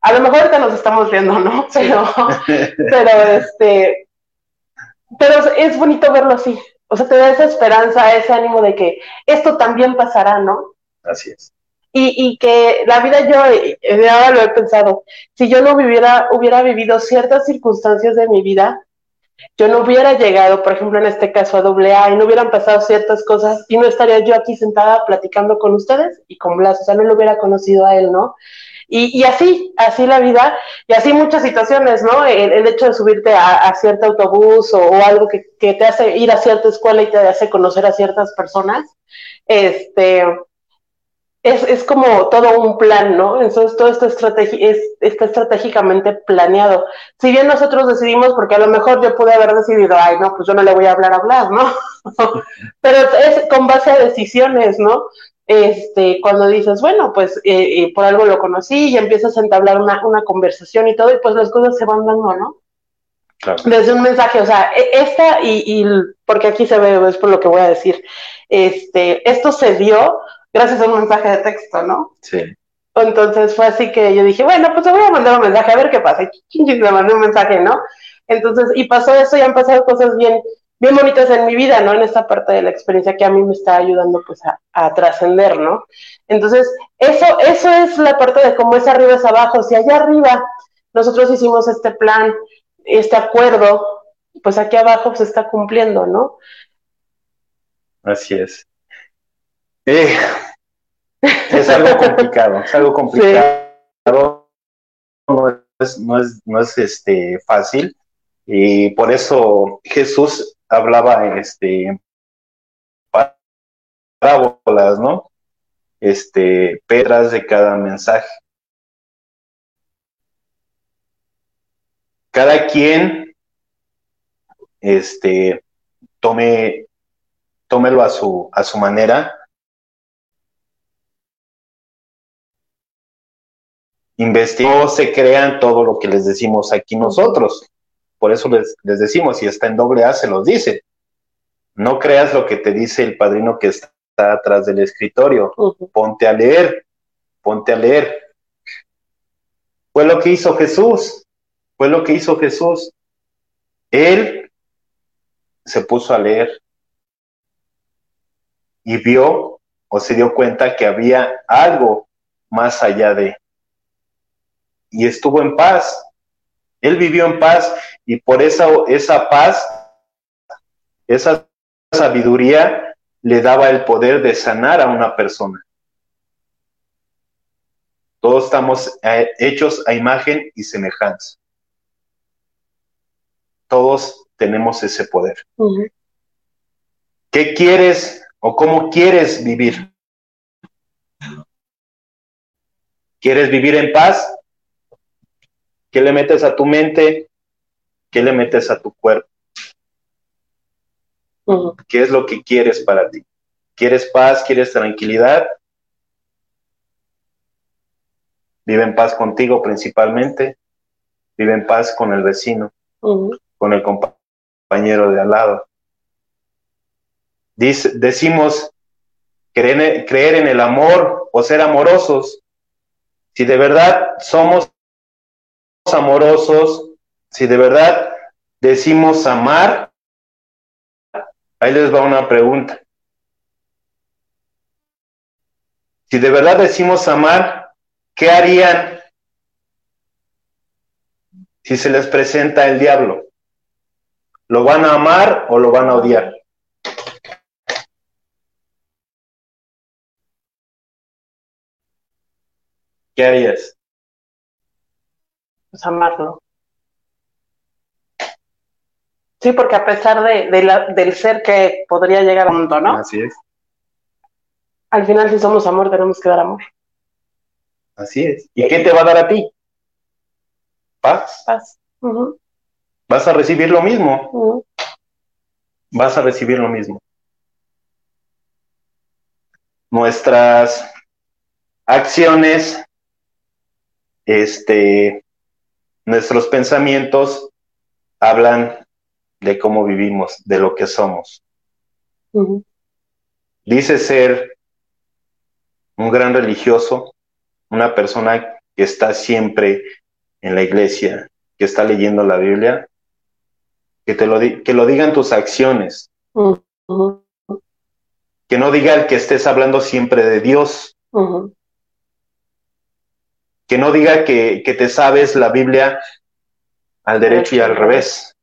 a lo mejor ahorita nos estamos viendo, ¿no? Pero, <laughs> pero este, pero es bonito verlo así. O sea, te da esa esperanza, ese ánimo de que esto también pasará, ¿no? Así es. Y, y que la vida yo, eh, ahora lo he pensado, si yo no viviera, hubiera vivido ciertas circunstancias de mi vida, yo no hubiera llegado, por ejemplo, en este caso a AA y no hubieran pasado ciertas cosas y no estaría yo aquí sentada platicando con ustedes y con Blas, o sea, no lo hubiera conocido a él, ¿no? Y, así, así la vida, y así muchas situaciones, ¿no? El, hecho de subirte a, cierto autobús o, algo que, te hace ir a cierta escuela y te hace conocer a ciertas personas, este, es, es como todo un plan, ¿no? Entonces todo esto es, está estratégicamente planeado. Si bien nosotros decidimos, porque a lo mejor yo pude haber decidido, ay, no, pues yo no le voy a hablar a hablar, ¿no? <laughs> Pero es con base a decisiones, ¿no? este, cuando dices, bueno, pues eh, eh, por algo lo conocí y empiezas a entablar una, una, conversación y todo, y pues las cosas se van dando, ¿no? Claro. Desde un mensaje, o sea, e, esta, y, y, porque aquí se ve, es por lo que voy a decir, este, esto se dio gracias a un mensaje de texto, ¿no? Sí. Entonces fue así que yo dije, bueno, pues te voy a mandar un mensaje, a ver qué pasa. Y le mandé un mensaje, ¿no? Entonces, y pasó eso y han pasado cosas bien, bien bonitas en mi vida, ¿no? En esta parte de la experiencia que a mí me está ayudando pues a, trascender, ¿no? Entonces, eso, eso es la parte de cómo es arriba es abajo. Si allá arriba nosotros hicimos este plan, este acuerdo, pues aquí abajo se está cumpliendo, ¿no? Así es. Eh, es algo complicado, es algo complicado. No es, no es, no es este, fácil. Y por eso Jesús hablaba este, parábolas, ¿no? Este, pedras de cada mensaje. Cada quien, este, tome, tómelo a su, a su manera. Investigó, se crean todo lo que les decimos aquí nosotros. Por eso les, decimos, si está en doble A, se los dice. No creas lo que te dice el padrino que está atrás del escritorio. Ponte a leer, ponte a leer. Fue lo que hizo Jesús, fue lo que hizo Jesús. Él se puso a leer y vio o se dio cuenta que había algo más allá de. Y estuvo en paz. Él vivió en paz y por esa, esa paz, esa sabiduría le daba el poder de sanar a una persona. Todos estamos eh, hechos a imagen y semejanza. Todos tenemos ese poder. ¿Qué quieres o cómo quieres vivir? ¿Quieres vivir en paz? ¿Qué le metes a tu mente? ¿qué le metes a tu cuerpo? ¿Qué es lo que quieres para ti? ¿Quieres paz? ¿Quieres tranquilidad? Vive en paz contigo principalmente. Vive en paz con el vecino, con el compañero de al lado. decimos creer, creer en el amor o ser amorosos. Si de verdad somos amorosos, si de verdad decimos amar, ahí les va una pregunta. Si de verdad decimos amar, ¿qué harían si se les presenta el diablo? ¿Lo van a amar o lo van a odiar? ¿Qué harías? Pues amarlo. Sí, porque a pesar de, del ser que podría llegar al mundo, ¿no? Así es. Al final, si somos amor, tenemos que dar amor. Así es. ¿Y qué te va a dar a ti? Paz. Paz. Vas a recibir lo mismo. Vas a recibir lo mismo. Nuestras acciones, este, nuestros pensamientos hablan de cómo vivimos, de lo que somos. Dice ser un gran religioso, una persona que está siempre en la iglesia, que está leyendo la Biblia, que, te lo, que lo digan tus acciones. Que no diga el que estés hablando siempre de Dios. Que no diga que, que, te sabes la Biblia al derecho y al revés.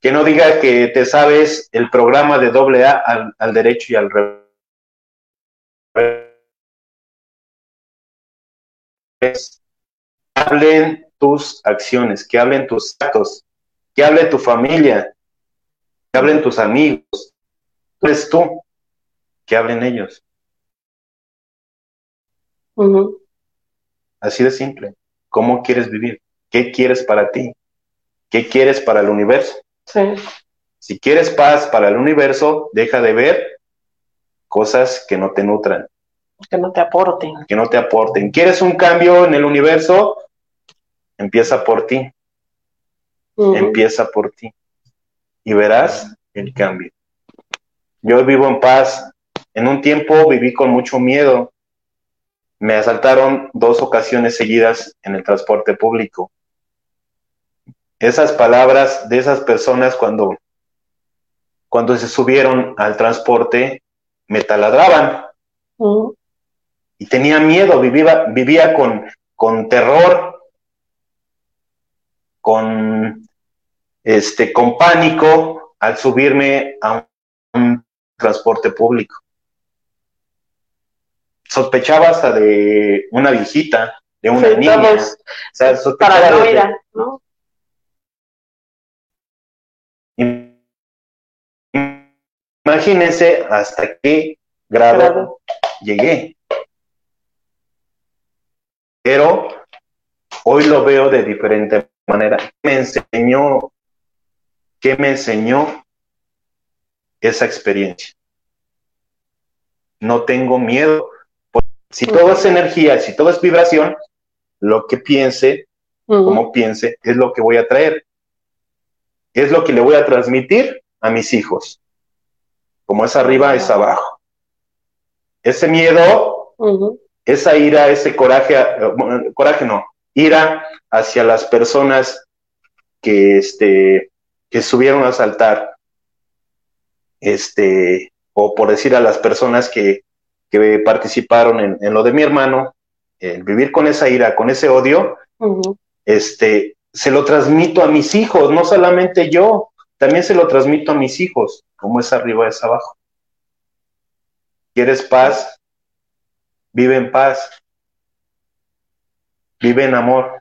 Que no diga que te sabes el programa de doble A al, al derecho y al revés. hablen tus acciones, que hablen tus actos, que hable tu familia, que hablen tus amigos. Tú eres tú, que hablen ellos. Así de simple. ¿Cómo quieres vivir? ¿Qué quieres para ti? ¿Qué quieres para el universo? Si quieres paz para el universo, deja de ver cosas que no te nutran. Que no te aporten. Que no te aporten. ¿Quieres un cambio en el universo? Empieza por ti. Empieza por ti. Y verás el cambio. Yo vivo en paz. En un tiempo viví con mucho miedo. Me asaltaron dos ocasiones seguidas en el transporte público. Esas palabras de esas personas cuando, cuando se subieron al transporte me taladraban y tenía miedo, vivía, vivía con, con terror, con, este, con pánico al subirme a un, transporte público. Sospechaba hasta de una viejita, de una niña. o sea, sospechaba ¿no? Imagínense hasta qué grado llegué. Pero hoy lo veo de diferente manera. Me enseñó, ¿qué me enseñó esa experiencia? No tengo miedo. Si todo es energía, si todo es vibración, lo que piense, como piense, es lo que voy a traer. Es lo que le voy a transmitir a mis hijos. Como es arriba, es abajo. Ese miedo esa ira, ese coraje, eh, coraje no, ira hacia las personas que, este, que subieron a saltar, este, o por decir a las personas que, que participaron en, lo de mi hermano, el vivir con esa ira, con ese odio, este, se lo transmito a mis hijos, no solamente yo, también se lo transmito a mis hijos, como es arriba es abajo. ¿Quieres paz? Vive en paz. Vive en amor.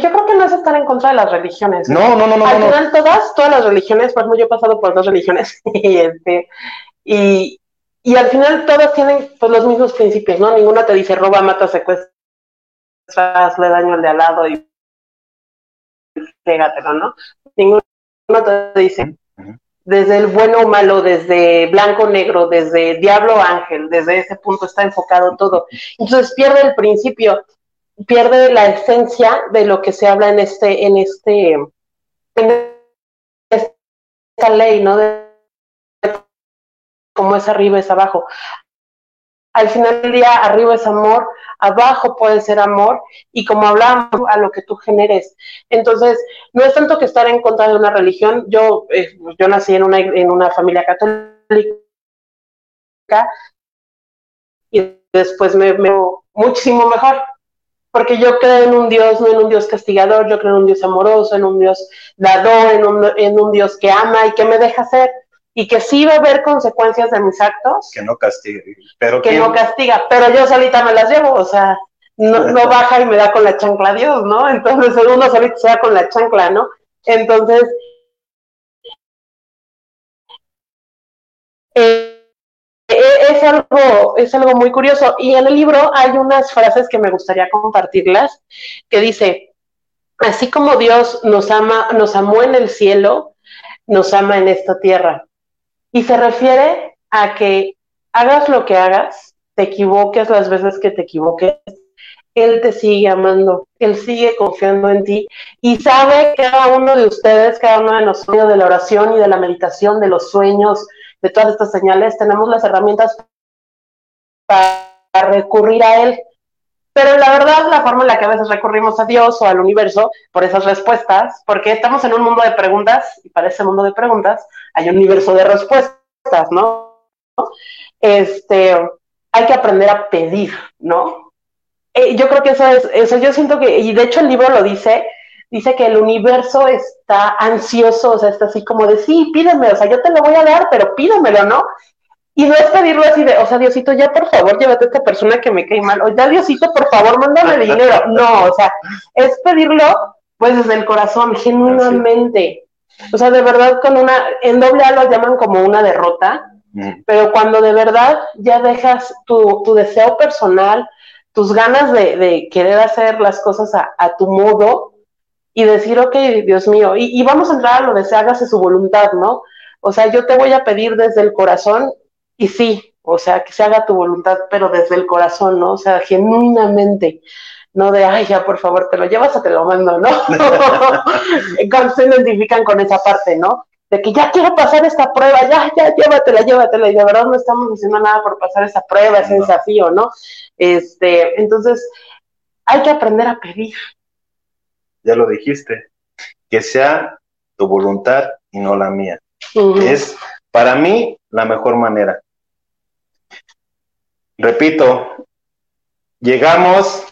Yo creo que no es estar en contra de las religiones. No, no, no, no. Al final todas, todas las religiones, por ejemplo, yo he pasado por dos religiones <laughs> y este, y, y al final todas tienen pues, los mismos principios, ¿no? Ninguna te dice roba, mata, secuestra, hazle daño al de al lado y pégatelo, ¿no? Ninguno te dice, desde el bueno o malo, desde blanco o negro, desde diablo o ángel, desde ese punto está enfocado todo. Entonces pierde el principio, pierde la esencia de lo que se habla en este, en este, en esta ley, ¿no? De, como es arriba es abajo. Al final del día, arriba es amor, abajo puede ser amor, y como hablamos, a lo que tú generes. Entonces, no es tanto que estar en contra de una religión. Yo, eh, yo nací en una, en una familia católica y después me, me muchísimo mejor porque yo creo en un Dios, no en un Dios castigador, yo creo en un Dios amoroso, en un Dios dador, en un, en un Dios que ama y que me deja ser, y que sí va a haber consecuencias de mis actos. Que no castiga, pero que no castiga, pero yo solita me las llevo, o sea, no, no baja y me da con la chancla a Dios, ¿no? Entonces uno solito se da con la chancla, ¿no? Entonces, eh, es algo, es algo muy curioso. Y en el libro hay unas frases que me gustaría compartirlas, que dice, así como Dios nos ama, nos amó en el cielo, nos ama en esta tierra. Y se refiere a que hagas lo que hagas, te equivoques las veces que te equivoques, Él te sigue amando, Él sigue confiando en ti y sabe cada uno de ustedes, cada uno de nosotros, de la oración y de la meditación, de los sueños, de todas estas señales, tenemos las herramientas para recurrir a Él. Pero la verdad, la forma en la que a veces recurrimos a Dios o al universo por esas respuestas, porque estamos en un mundo de preguntas, y para ese mundo de preguntas hay un universo de respuestas, ¿no? Este, hay que aprender a pedir, ¿no? Eh, yo creo que eso es, eso yo siento que, y de hecho el libro lo dice, dice que el universo está ansioso, o sea, está así como de, sí, pídeme, o sea, yo te lo voy a dar, pero pídemelo, ¿no? Y no es pedirlo así de, o sea, Diosito, ya por favor, llévate a esta persona que me cae mal, o ya Diosito, por favor, mándame dinero. No, o sea, es pedirlo, pues, desde el corazón, genuinamente. O sea, de verdad, con una, en doble A lo llaman como una derrota, pero cuando de verdad ya dejas tu, tu deseo personal, tus ganas de, de, querer hacer las cosas a, a tu modo, y decir, ok, Dios mío, y, vamos a entrar a lo de se hágase su voluntad, ¿no? O sea, yo te voy a pedir desde el corazón y sí, o sea, que se haga tu voluntad, pero desde el corazón, ¿no? O sea, genuinamente, no de, ay, ya, por favor, te lo llevas o te lo mando, ¿no? <laughs> Cuando se identifican con esa parte, ¿no? De que ya quiero pasar esta prueba, ya, ya, llévatela, llévatela, y de verdad no estamos haciendo nada por pasar esa prueba, ese desafío, ¿no? Este, entonces, hay que aprender a pedir, ya lo dijiste, que sea tu voluntad y no la mía. Es para mí la mejor manera. Repito, llegamos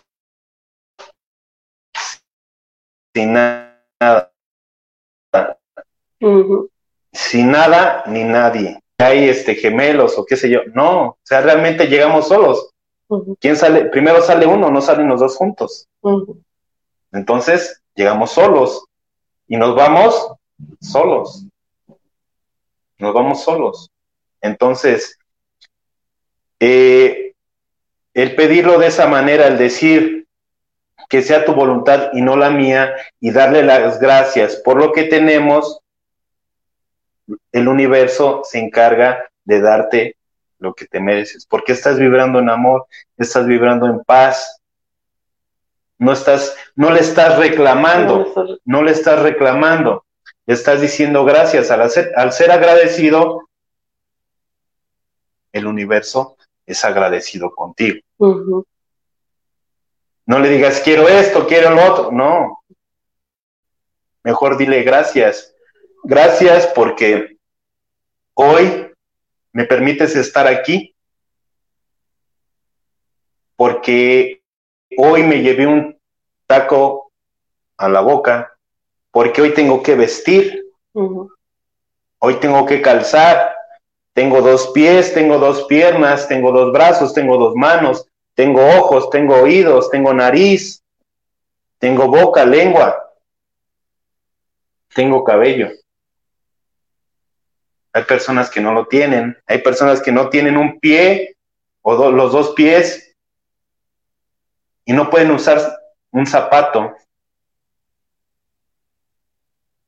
sin nada. Sin nada ni nadie. Hay este gemelos o qué sé yo. No, o sea, realmente llegamos solos. ¿Quién sale? Primero sale uno, no salen los dos juntos. Entonces, llegamos solos y nos vamos solos. Nos vamos solos. Entonces, eh, el pedirlo de esa manera, el decir que sea tu voluntad y no la mía, y darle las gracias por lo que tenemos, el universo se encarga de darte lo que te mereces, porque estás vibrando en amor, estás vibrando en paz, no estás, no le estás reclamando, no le estás reclamando, estás diciendo gracias. Al ser, al ser agradecido, el universo es agradecido contigo. No le digas quiero esto, quiero lo otro, no. Mejor dile gracias. Gracias porque hoy me permites estar aquí. Porque hoy me llevé un taco a la boca, porque hoy tengo que vestir, hoy tengo que calzar, tengo dos pies, tengo dos piernas, tengo dos brazos, tengo dos manos, tengo ojos, tengo oídos, tengo nariz, tengo boca, lengua, tengo cabello. Hay personas que no lo tienen, hay personas que no tienen un pie o los dos pies y no pueden usar un zapato.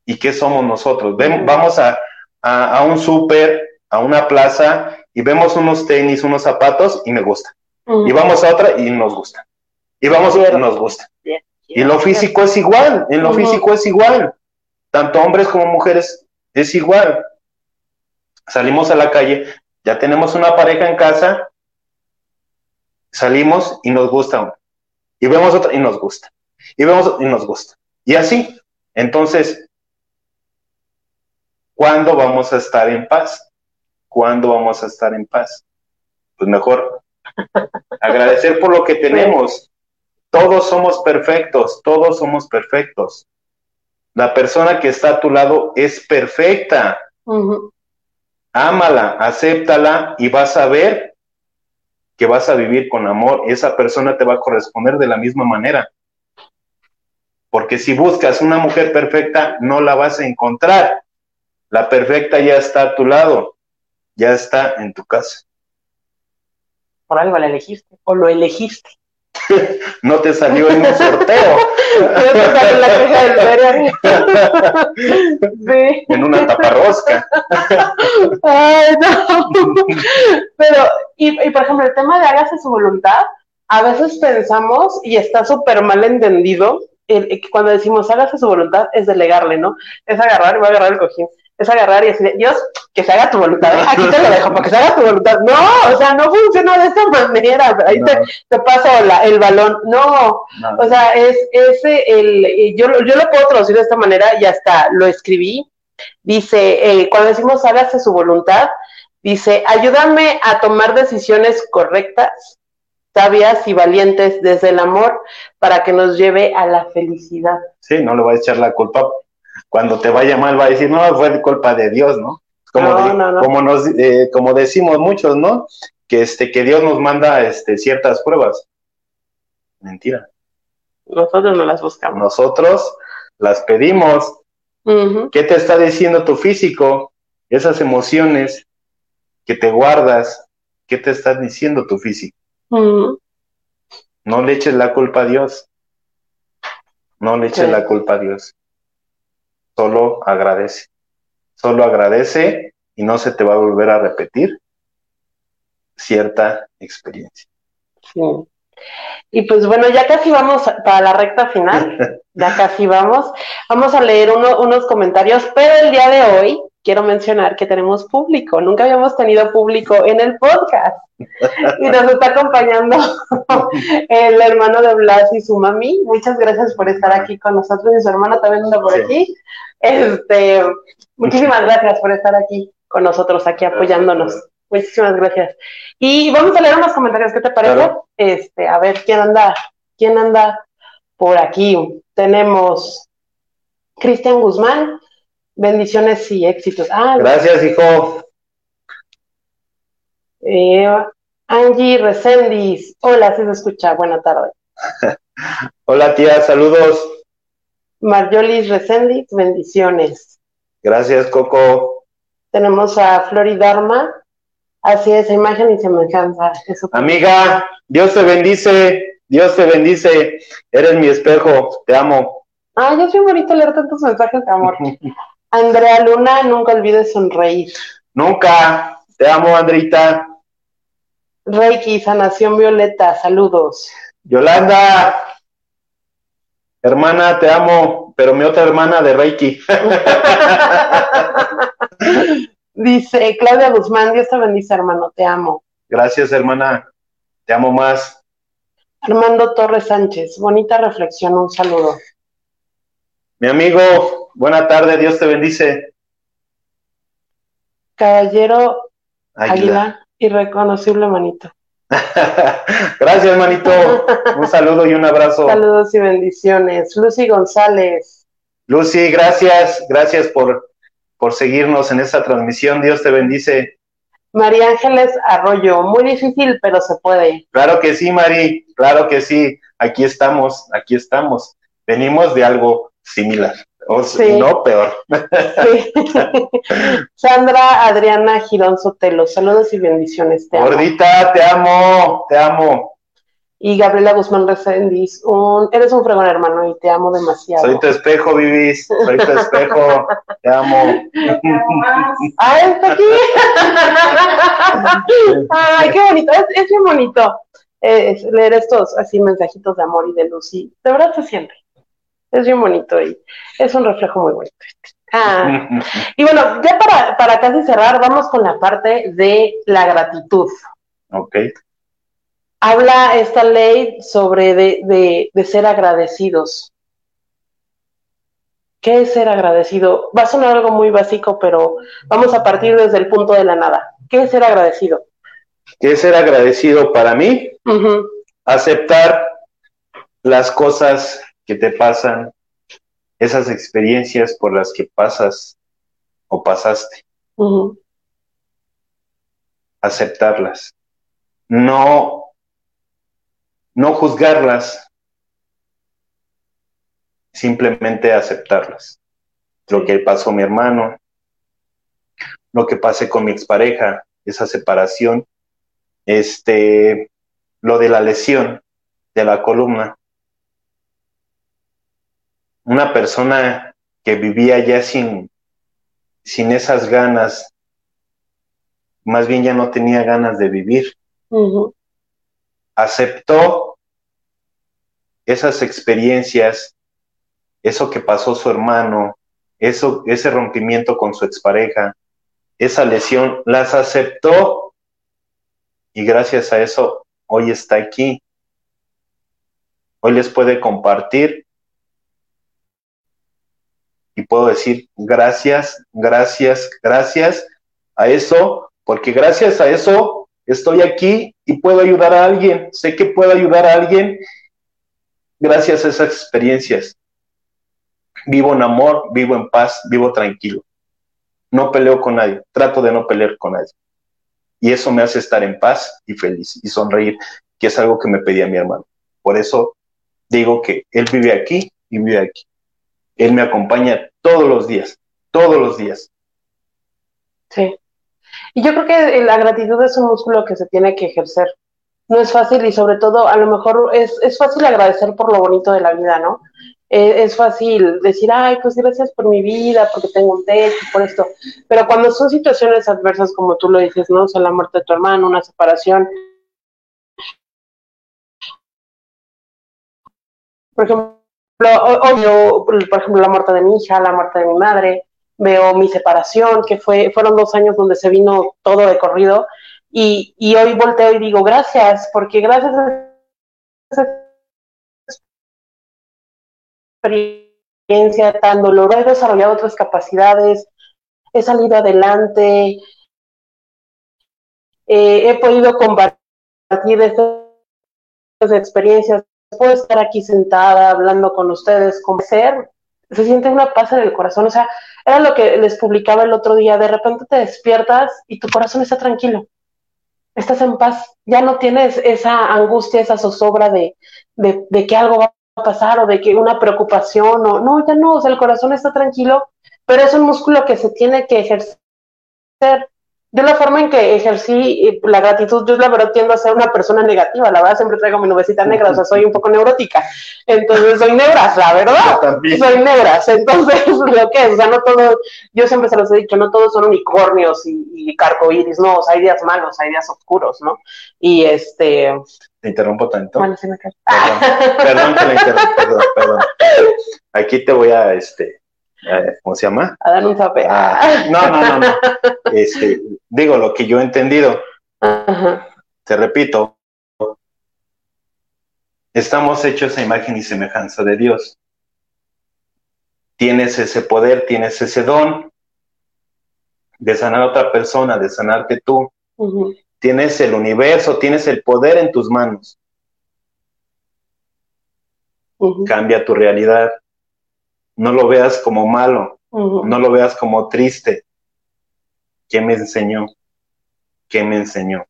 ¿Y qué somos nosotros? vamos a, a, un súper, a una plaza y vemos unos tenis, unos zapatos y me gusta. Y vamos a otra y nos gusta. Y vamos a otra y nos gusta. Y lo físico es igual, en lo físico es igual. Tanto hombres como mujeres es igual. Salimos a la calle, ya tenemos una pareja en casa, salimos y nos gusta Y vemos otra y nos gusta. Y vemos y nos gusta. Y así. Entonces, ¿cuándo vamos a estar en paz? ¿Cuándo vamos a estar en paz? Pues mejor <laughs> agradecer por lo que tenemos. Todos somos perfectos, todos somos perfectos. La persona que está a tu lado es perfecta. Ámala, acéptala y vas a ver que vas a vivir con amor. Esa persona te va a corresponder de la misma manera. Porque si buscas una mujer perfecta, no la vas a encontrar. La perfecta ya está a tu lado, ya está en tu casa. Por algo la elegiste o lo elegiste. <laughs> no te salió en un sorteo. <laughs> <laughs> En una taparrosca. Ay, no. Pero, y, y por ejemplo, el tema de hágase su voluntad, a veces pensamos, y está súper mal entendido, cuando decimos hágase su voluntad es delegarle, ¿no? Es agarrar, voy a agarrar el cojín es agarrar y decir, Dios, que se haga tu voluntad, ¿eh? aquí te lo dejo, para que se haga tu voluntad. No, o sea, no funciona de esta manera, ahí te, te paso el balón. No, o sea, es ese, el, yo, yo lo puedo traducir de esta manera y hasta lo escribí. Dice, eh, cuando decimos hágase su voluntad, dice, ayúdame a tomar decisiones correctas, sabias y valientes desde el amor para que nos lleve a la felicidad. Sí, no le voy a echar la culpa cuando te vaya mal va a decir, no, fue culpa de Dios, ¿no? Como, como, nos, eh, como decimos muchos, ¿no? Que, este, que Dios nos manda este, ciertas pruebas. Mentira. Nosotros no las buscamos. Nosotros las pedimos. ¿Qué te está diciendo tu físico? Esas emociones que te guardas, ¿qué te está diciendo tu físico? No le eches la culpa a Dios. No le eches la culpa a Dios solo agradece. Solo agradece y no se te va a volver a repetir cierta experiencia. Sí. Y pues bueno, ya casi vamos para la recta final, <laughs> ya casi vamos. Vamos a leer unos comentarios, pero el día de hoy quiero mencionar que tenemos público. Nunca habíamos tenido público en el podcast. Y nos está acompañando <laughs> el hermano de Blas y su mami. Muchas gracias por estar aquí con nosotros y su hermano también anda por aquí. Este, muchísimas gracias por estar aquí con nosotros, aquí apoyándonos. Muchísimas gracias. Y vamos a leer unos comentarios, ¿qué te parece? Este, a ver quién anda, quién anda por aquí. Tenemos Cristian Guzmán, bendiciones y éxitos. Ah, gracias, hijo. Eh, Angie Recendis, hola, si se escucha, buena tarde. <laughs> hola tía, saludos. Marjolis Recendis, bendiciones. Gracias, Coco. Tenemos a Floridarma, así es, imagen y semejanza. Amiga, Dios te bendice, Dios te bendice, eres mi espejo, te amo. Ah, yo soy bonito leer tantos mensajes de amor. <laughs> Andrea Luna, nunca olvides sonreír. Nunca, te amo, Andrita. Reiki, sanación violeta, saludos. Yolanda, Hermana, te amo, pero mi otra hermana de Reiki. <laughs> Dice Claudia Guzmán, Dios te bendice, hermano, te amo. Gracias, hermana, te amo más. Armando Torres Sánchez, bonita reflexión, un saludo. Mi amigo, buena tarde, Dios te bendice. Caballero Águila, irreconocible manito. <laughs> Gracias, manito. Un saludo y un abrazo. Saludos y bendiciones. Lucy González. Lucy, gracias. Gracias por, por seguirnos en esta transmisión. Dios te bendice. María Ángeles Arroyo, muy difícil, pero se puede. Claro que sí, Mari, claro que sí. Aquí estamos, aquí estamos. Venimos de algo similar. O no, peor. <laughs> Sandra Adriana Girón Sotelo, saludos y bendiciones. Te Gordita, te amo, te amo. Y Gabriela Guzmán Resendiz, un, eres un fregón hermano y te amo demasiado. Soy tu espejo, Vivis. Soy tu espejo. Te amo. <laughs> ¡Ay, está aquí! <laughs> ¡Ay, qué bonito! Es, es bien bonito eh, leer estos así mensajitos de amor y de luz. Y de verdad se siente. Es bien bonito y es un reflejo muy bonito. Ah. <laughs> Y bueno, ya para, para casi cerrar, vamos con la parte de la gratitud. Ok. Habla esta ley sobre de, de, de ser agradecidos. ¿Qué es ser agradecido? Va a sonar algo muy básico, pero vamos a partir desde el punto de la nada. ¿Qué es ser agradecido? ¿Qué es ser agradecido para mí? Aceptar las cosas que te pasan, esas experiencias por las que pasas o pasaste. aceptarlas, no, no juzgarlas, simplemente aceptarlas. Lo que pasó mi hermano, lo que pasé con mi expareja, esa separación, este, lo de la lesión de la columna. Una persona que vivía ya sin, sin esas ganas más bien ya no tenía ganas de vivir. Aceptó esas experiencias, eso que pasó su hermano, eso, ese rompimiento con su expareja, esa lesión, las aceptó y gracias a eso hoy está aquí. Hoy les puede compartir y puedo decir gracias, gracias, gracias a eso, porque gracias a eso estoy aquí y puedo ayudar a alguien. Sé que puedo ayudar a alguien gracias a esas experiencias. Vivo en amor, vivo en paz, vivo tranquilo. No peleo con nadie, trato de no pelear con nadie. Y eso me hace estar en paz y feliz y sonreír, que es algo que me pedía mi hermano. Por eso digo que él vive aquí y vive aquí. Él me acompaña todos los días, todos los días. Sí. Y yo creo que la gratitud es un músculo que se tiene que ejercer. No es fácil y sobre todo a lo mejor es, es fácil agradecer por lo bonito de la vida, ¿no? Eh, es fácil decir, ay, pues gracias por mi vida, porque tengo un techo, por esto. Pero cuando son situaciones adversas, como tú lo dices, ¿no? O sea, la muerte de tu hermano, una separación. Por ejemplo, yo, por ejemplo, la muerte de mi hija, la muerte de mi madre, veo mi separación, que fue, fueron dos años donde se vino todo de corrido, y, y hoy volteo y digo gracias, porque gracias a esa experiencia tan dolorosa he desarrollado otras capacidades, he salido adelante, eh, he podido compartir estas experiencias, puedo estar aquí sentada hablando con ustedes, con ser, se siente una paz en el corazón, o sea, era lo que les publicaba el otro día, de repente te despiertas y tu corazón está tranquilo, estás en paz, ya no tienes esa angustia, esa zozobra de, de, de que algo va a pasar o de que una preocupación o no, ya no, o sea, el corazón está tranquilo, pero es un músculo que se tiene que ejercer. Yo la forma en que ejercí la gratitud, yo la verdad tiendo a ser una persona negativa, la verdad siempre traigo mi nubecita negra, o sea, soy un poco neurótica, entonces soy neuras, la verdad, También. soy neuras, <laughs> entonces lo que es, o sea, no todo, yo siempre se los he dicho, no todos son unicornios y, y carcoíris, no, o sea, hay días malos, hay días oscuros, ¿no? Y este, Te interrumpo tanto. bueno, sí me cae. Perdón, perdón que la interrumpa, perdón, perdón. <laughs> Aquí te voy a, este, eh, ¿cómo se llama? a dar un zape. Ah, no, no, no, no. Este, digo lo que yo he entendido. Ajá. Te repito, estamos hechos a imagen y semejanza de Dios. Tienes ese poder, tienes ese don de sanar a otra persona, de sanarte tú. Tienes el universo, tienes el poder en tus manos. Cambia tu realidad. No lo veas como malo, no lo veas como triste. ¿Qué me enseñó? ¿Qué me enseñó?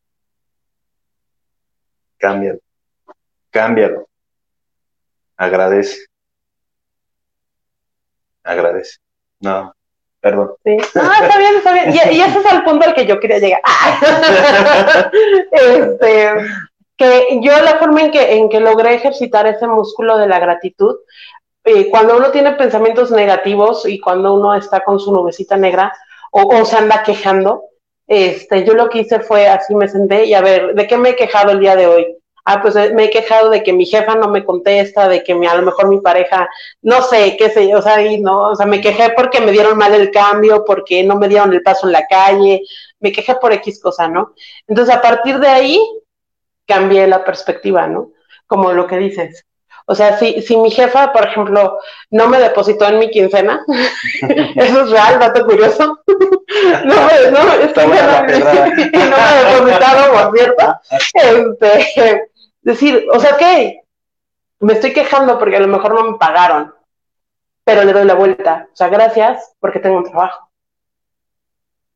Cámbialo. Cámbialo. Agradece. Agradece. No, perdón. Sí. Ah, está bien, está bien. Y, y ese es el punto al que yo quería llegar. <laughs> este, que yo la forma en que, en que logré ejercitar ese músculo de la gratitud, eh, cuando uno tiene pensamientos negativos y cuando uno está con su nubecita negra o, se anda quejando, este, yo lo que hice fue así me senté y a ver, ¿de qué me he quejado el día de hoy? Ah, pues eh, me he quejado de que mi jefa no me contesta, de que a lo mejor mi pareja, no sé, qué sé yo, o sea, y no, o sea, me quejé porque me dieron mal el cambio, porque no me dieron el paso en la calle, me quejé por X cosa, ¿no? Entonces, a partir de ahí, cambié la perspectiva, ¿no? Como lo que dices. O sea, si, si mi jefa, por ejemplo, no me depositó en mi quincena, <laughs> eso es real, dato curioso. <laughs> no, me, no, es que no, <laughs> no me ha depositado, por cierto. Este, decir, o sea, ¿qué? Me estoy quejando porque a lo mejor no me pagaron, pero le doy la vuelta. O sea, gracias porque tengo un trabajo.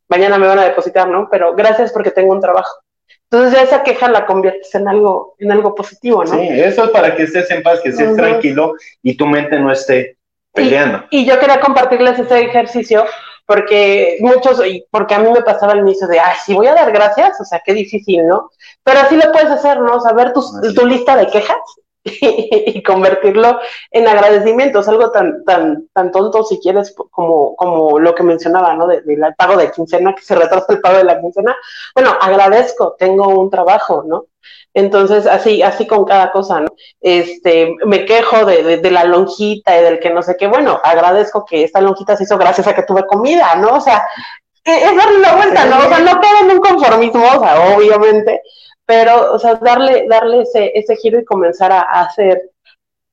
Mañana me van a depositar, ¿no? Pero gracias porque tengo un trabajo. Entonces esa queja la conviertes en algo, en algo positivo, ¿no? Sí, eso es para que estés en paz, que estés tranquilo y tu mente no esté peleando. Y, yo quería compartirles ese ejercicio porque muchos, y porque a mí me pasaba el inicio de, ay, si voy a dar gracias, o sea, qué difícil, ¿no? Pero así lo puedes hacer, ¿no? Saber tu, tu lista de quejas <laughs> y convertirlo en agradecimiento. Es algo tan, tan, tan tonto, si quieres, como, como lo que mencionaba, ¿no? Del de, pago de quincena, que se retrasa el pago de la quincena. Bueno, agradezco, tengo un trabajo, ¿no? Entonces, así, así con cada cosa, ¿no? Este, me quejo de, de, la lonjita y del que no sé qué. Bueno, agradezco que esta lonjita se hizo gracias a que tuve comida, ¿no? O sea, es darle la vuelta, ¿no? O sea, no queda en un conformismo, o sea, obviamente, pero, o sea, darle, darle ese, ese giro y comenzar a, hacer,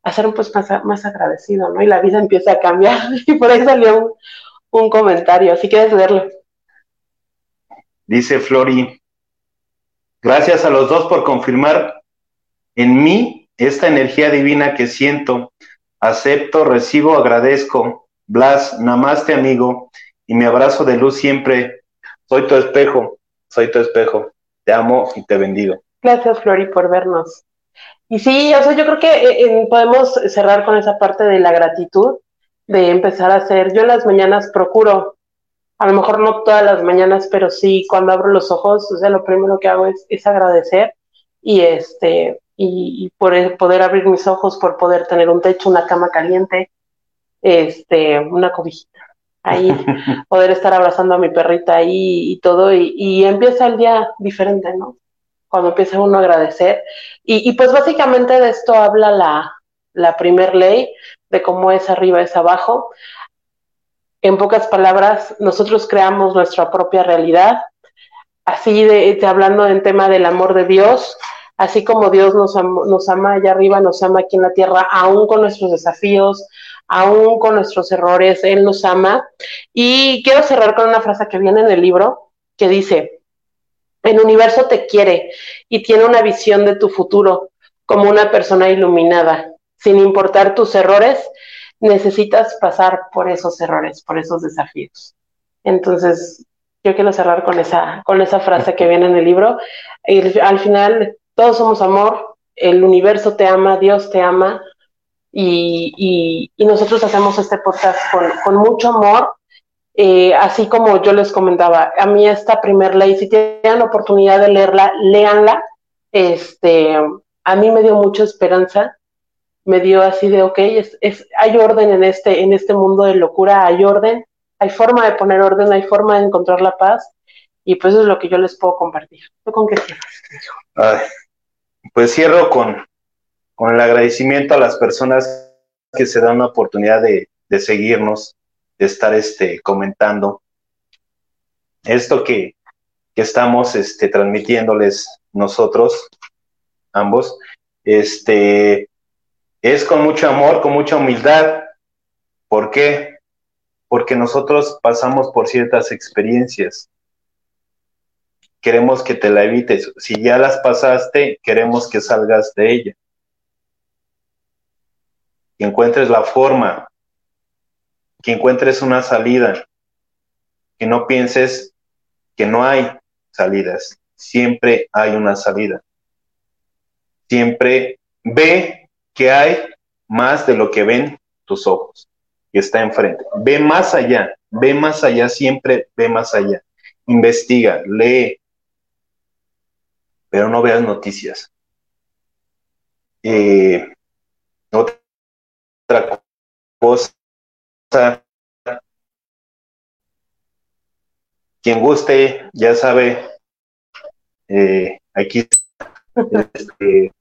a ser pues más, más, agradecido, ¿no? Y la vida empieza a cambiar. <laughs> Y por ahí salió un, un comentario, si quieres verlo. Dice Flori, gracias a los dos por confirmar en mí esta energía divina que siento. Acepto, recibo, agradezco. Blas, namaste amigo, y mi abrazo de luz siempre. Soy tu espejo, soy tu espejo. Te amo y te bendigo. Gracias, Flori, por vernos. Y sí, o sea, yo creo que eh, podemos cerrar con esa parte de la gratitud, de empezar a hacer. Yo las mañanas procuro, a lo mejor no todas las mañanas, pero sí cuando abro los ojos, o sea, lo primero que hago es, es agradecer y este y, y por poder abrir mis ojos, por poder tener un techo, una cama caliente, este, una cobijita ahí, poder estar abrazando a mi perrita ahí y todo, y, empieza el día diferente, ¿no? Cuando empieza uno a agradecer. Y, y pues básicamente de esto habla la, la primer ley, de cómo es arriba es abajo. En pocas palabras, nosotros creamos nuestra propia realidad. Así de, de hablando en tema del amor de Dios, así como Dios nos, nos ama allá arriba, nos ama aquí en la tierra, aún con nuestros desafíos, aún con nuestros errores, Él nos ama. Y quiero cerrar con una frase que viene en el libro que dice, el universo te quiere y tiene una visión de tu futuro como una persona iluminada. Sin importar tus errores, necesitas pasar por esos errores, por esos desafíos. Entonces, yo quiero cerrar con esa, con esa frase que viene en el libro. Y al final, todos somos amor, el universo te ama, Dios te ama, y, y, nosotros hacemos este podcast con, con mucho amor. Eh, así como yo les comentaba, a mí esta primer ley, si tienen oportunidad de leerla, léanla. Este, a mí me dio mucha esperanza, me dio así de, ok, es, hay orden en este, en este mundo de locura, hay orden, hay forma de poner orden, hay forma de encontrar la paz, y pues eso es lo que yo les puedo compartir. ¿Tú con qué cierras? Pues cierro con, con el agradecimiento a las personas que se dan la oportunidad de, seguirnos, de estar este, comentando esto que, que estamos este, transmitiéndoles nosotros, ambos, este, es con mucho amor, con mucha humildad. ¿Por qué? Porque nosotros pasamos por ciertas experiencias. Queremos que te la evites. Si ya las pasaste, queremos que salgas de ella que encuentres la forma, que encuentres una salida, que no pienses que no hay salidas, siempre hay una salida. Siempre ve que hay más de lo que ven tus ojos, que está enfrente. Ve más allá, ve más allá, siempre ve más allá. Investiga, lee, pero no veas noticias. Eh, otra cosa, quien guste, ya sabe, eh, aquí <laughs> este,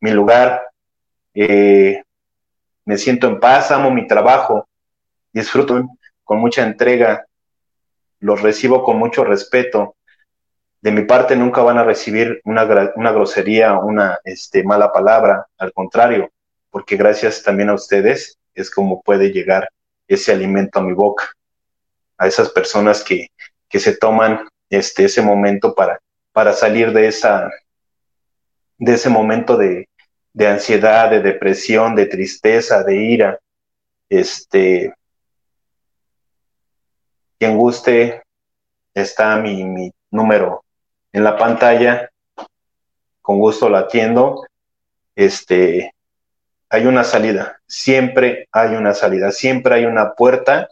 mi lugar, eh, me siento en paz, amo mi trabajo, disfruto con mucha entrega, los recibo con mucho respeto. De mi parte nunca van a recibir una, una grosería, una este, mala palabra, al contrario, porque gracias también a ustedes es como puede llegar ese alimento a mi boca, a esas personas que, que se toman este, ese momento para, para salir de, esa, de ese momento de, de ansiedad, de depresión, de tristeza, de ira. Este, quien guste, está mi, mi número en la pantalla. Con gusto la atiendo. Este, hay una salida, siempre hay una salida, siempre hay una puerta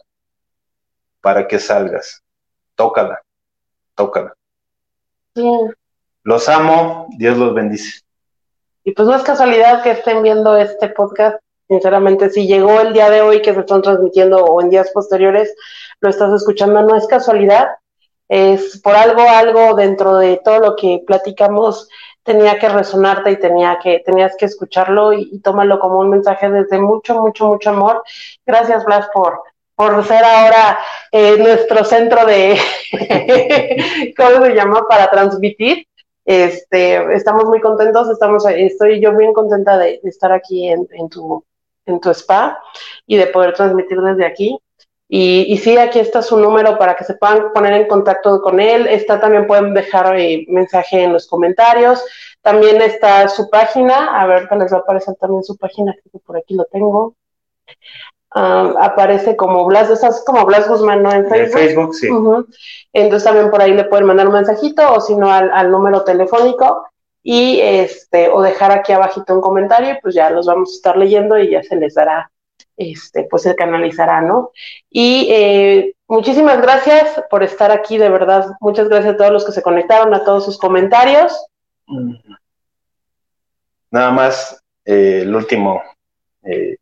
para que salgas. Tócala, tócala. Los amo, Dios los bendice. Y pues no es casualidad que estén viendo este podcast. Sinceramente, si llegó el día de hoy que se están transmitiendo o en días posteriores, lo estás escuchando, no es casualidad. Es por algo, algo dentro de todo lo que platicamos tenía que resonarte y tenía que, tenías que escucharlo y, y tómalo como un mensaje desde mucho, mucho, mucho amor. Gracias, Blas, por, por ser ahora eh, nuestro centro de, <laughs> ¿cómo se llama?, para transmitir. Este, estamos muy contentos, estamos, estoy yo bien contenta de, estar aquí en, en, tu, en tu spa y de poder transmitir desde aquí. Y, y, sí, aquí está su número para que se puedan poner en contacto con él. Está también pueden dejar eh, mensaje en los comentarios. También está su página. A ver, les va a aparecer también su página, que por aquí lo tengo. Um, aparece como Blas, esas como Blas Guzmán, ¿no? En Facebook. En Facebook, sí. Entonces también por ahí le pueden mandar un mensajito o si no al, al, número telefónico y este, o dejar aquí abajito un comentario, pues ya los vamos a estar leyendo y ya se les dará este, pues se canalizará, ¿no? Y eh, muchísimas gracias por estar aquí, de verdad. Muchas gracias a todos los que se conectaron, a todos sus comentarios. Nada más, eh, el último, eh,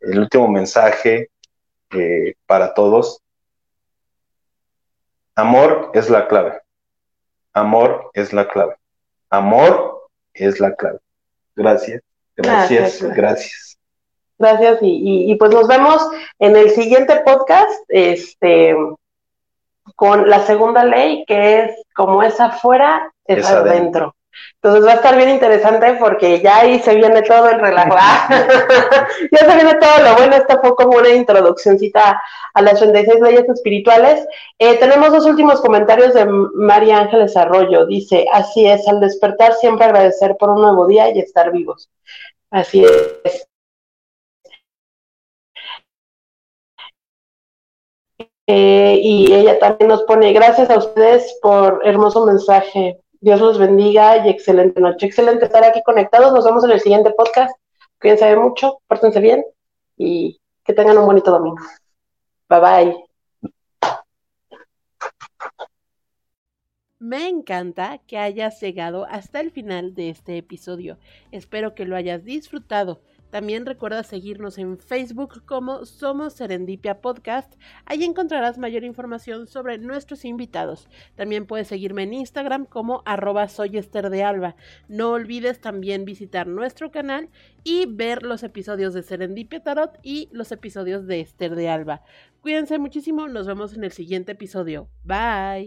el último mensaje para todos. Amor es la clave. Amor es la clave. Amor es la clave. Gracias, gracias, gracias. gracias. Gracias y, y, y, pues nos vemos en el siguiente podcast, este, con la segunda ley que es como es afuera, es, es adentro. adentro. Entonces va a estar bien interesante porque ya ahí se viene todo el relajo. <laughs> <laughs> ya se viene todo lo bueno. Esta fue como una introduccióncita a las 36 leyes espirituales. Eh, tenemos dos últimos comentarios de María Ángeles Arroyo. Dice, así es, al despertar siempre agradecer por un nuevo día y estar vivos. Así es. Eh, y ella también nos pone, gracias a ustedes por hermoso mensaje. Dios los bendiga y excelente noche. Excelente estar aquí conectados. Nos vemos en el siguiente podcast. Cuídense mucho, pórtense bien y que tengan un bonito domingo. Bye bye. Me encanta que hayas llegado hasta el final de este episodio. Espero que lo hayas disfrutado. También recuerda seguirnos en Facebook como Somos Serendipia Podcast. Ahí encontrarás mayor información sobre nuestros invitados. También puedes seguirme en Instagram como arroba. No olvides también visitar nuestro canal y ver los episodios de Serendipia Tarot y los episodios de Esther de Alba. Cuídense muchísimo, nos vemos en el siguiente episodio. Bye.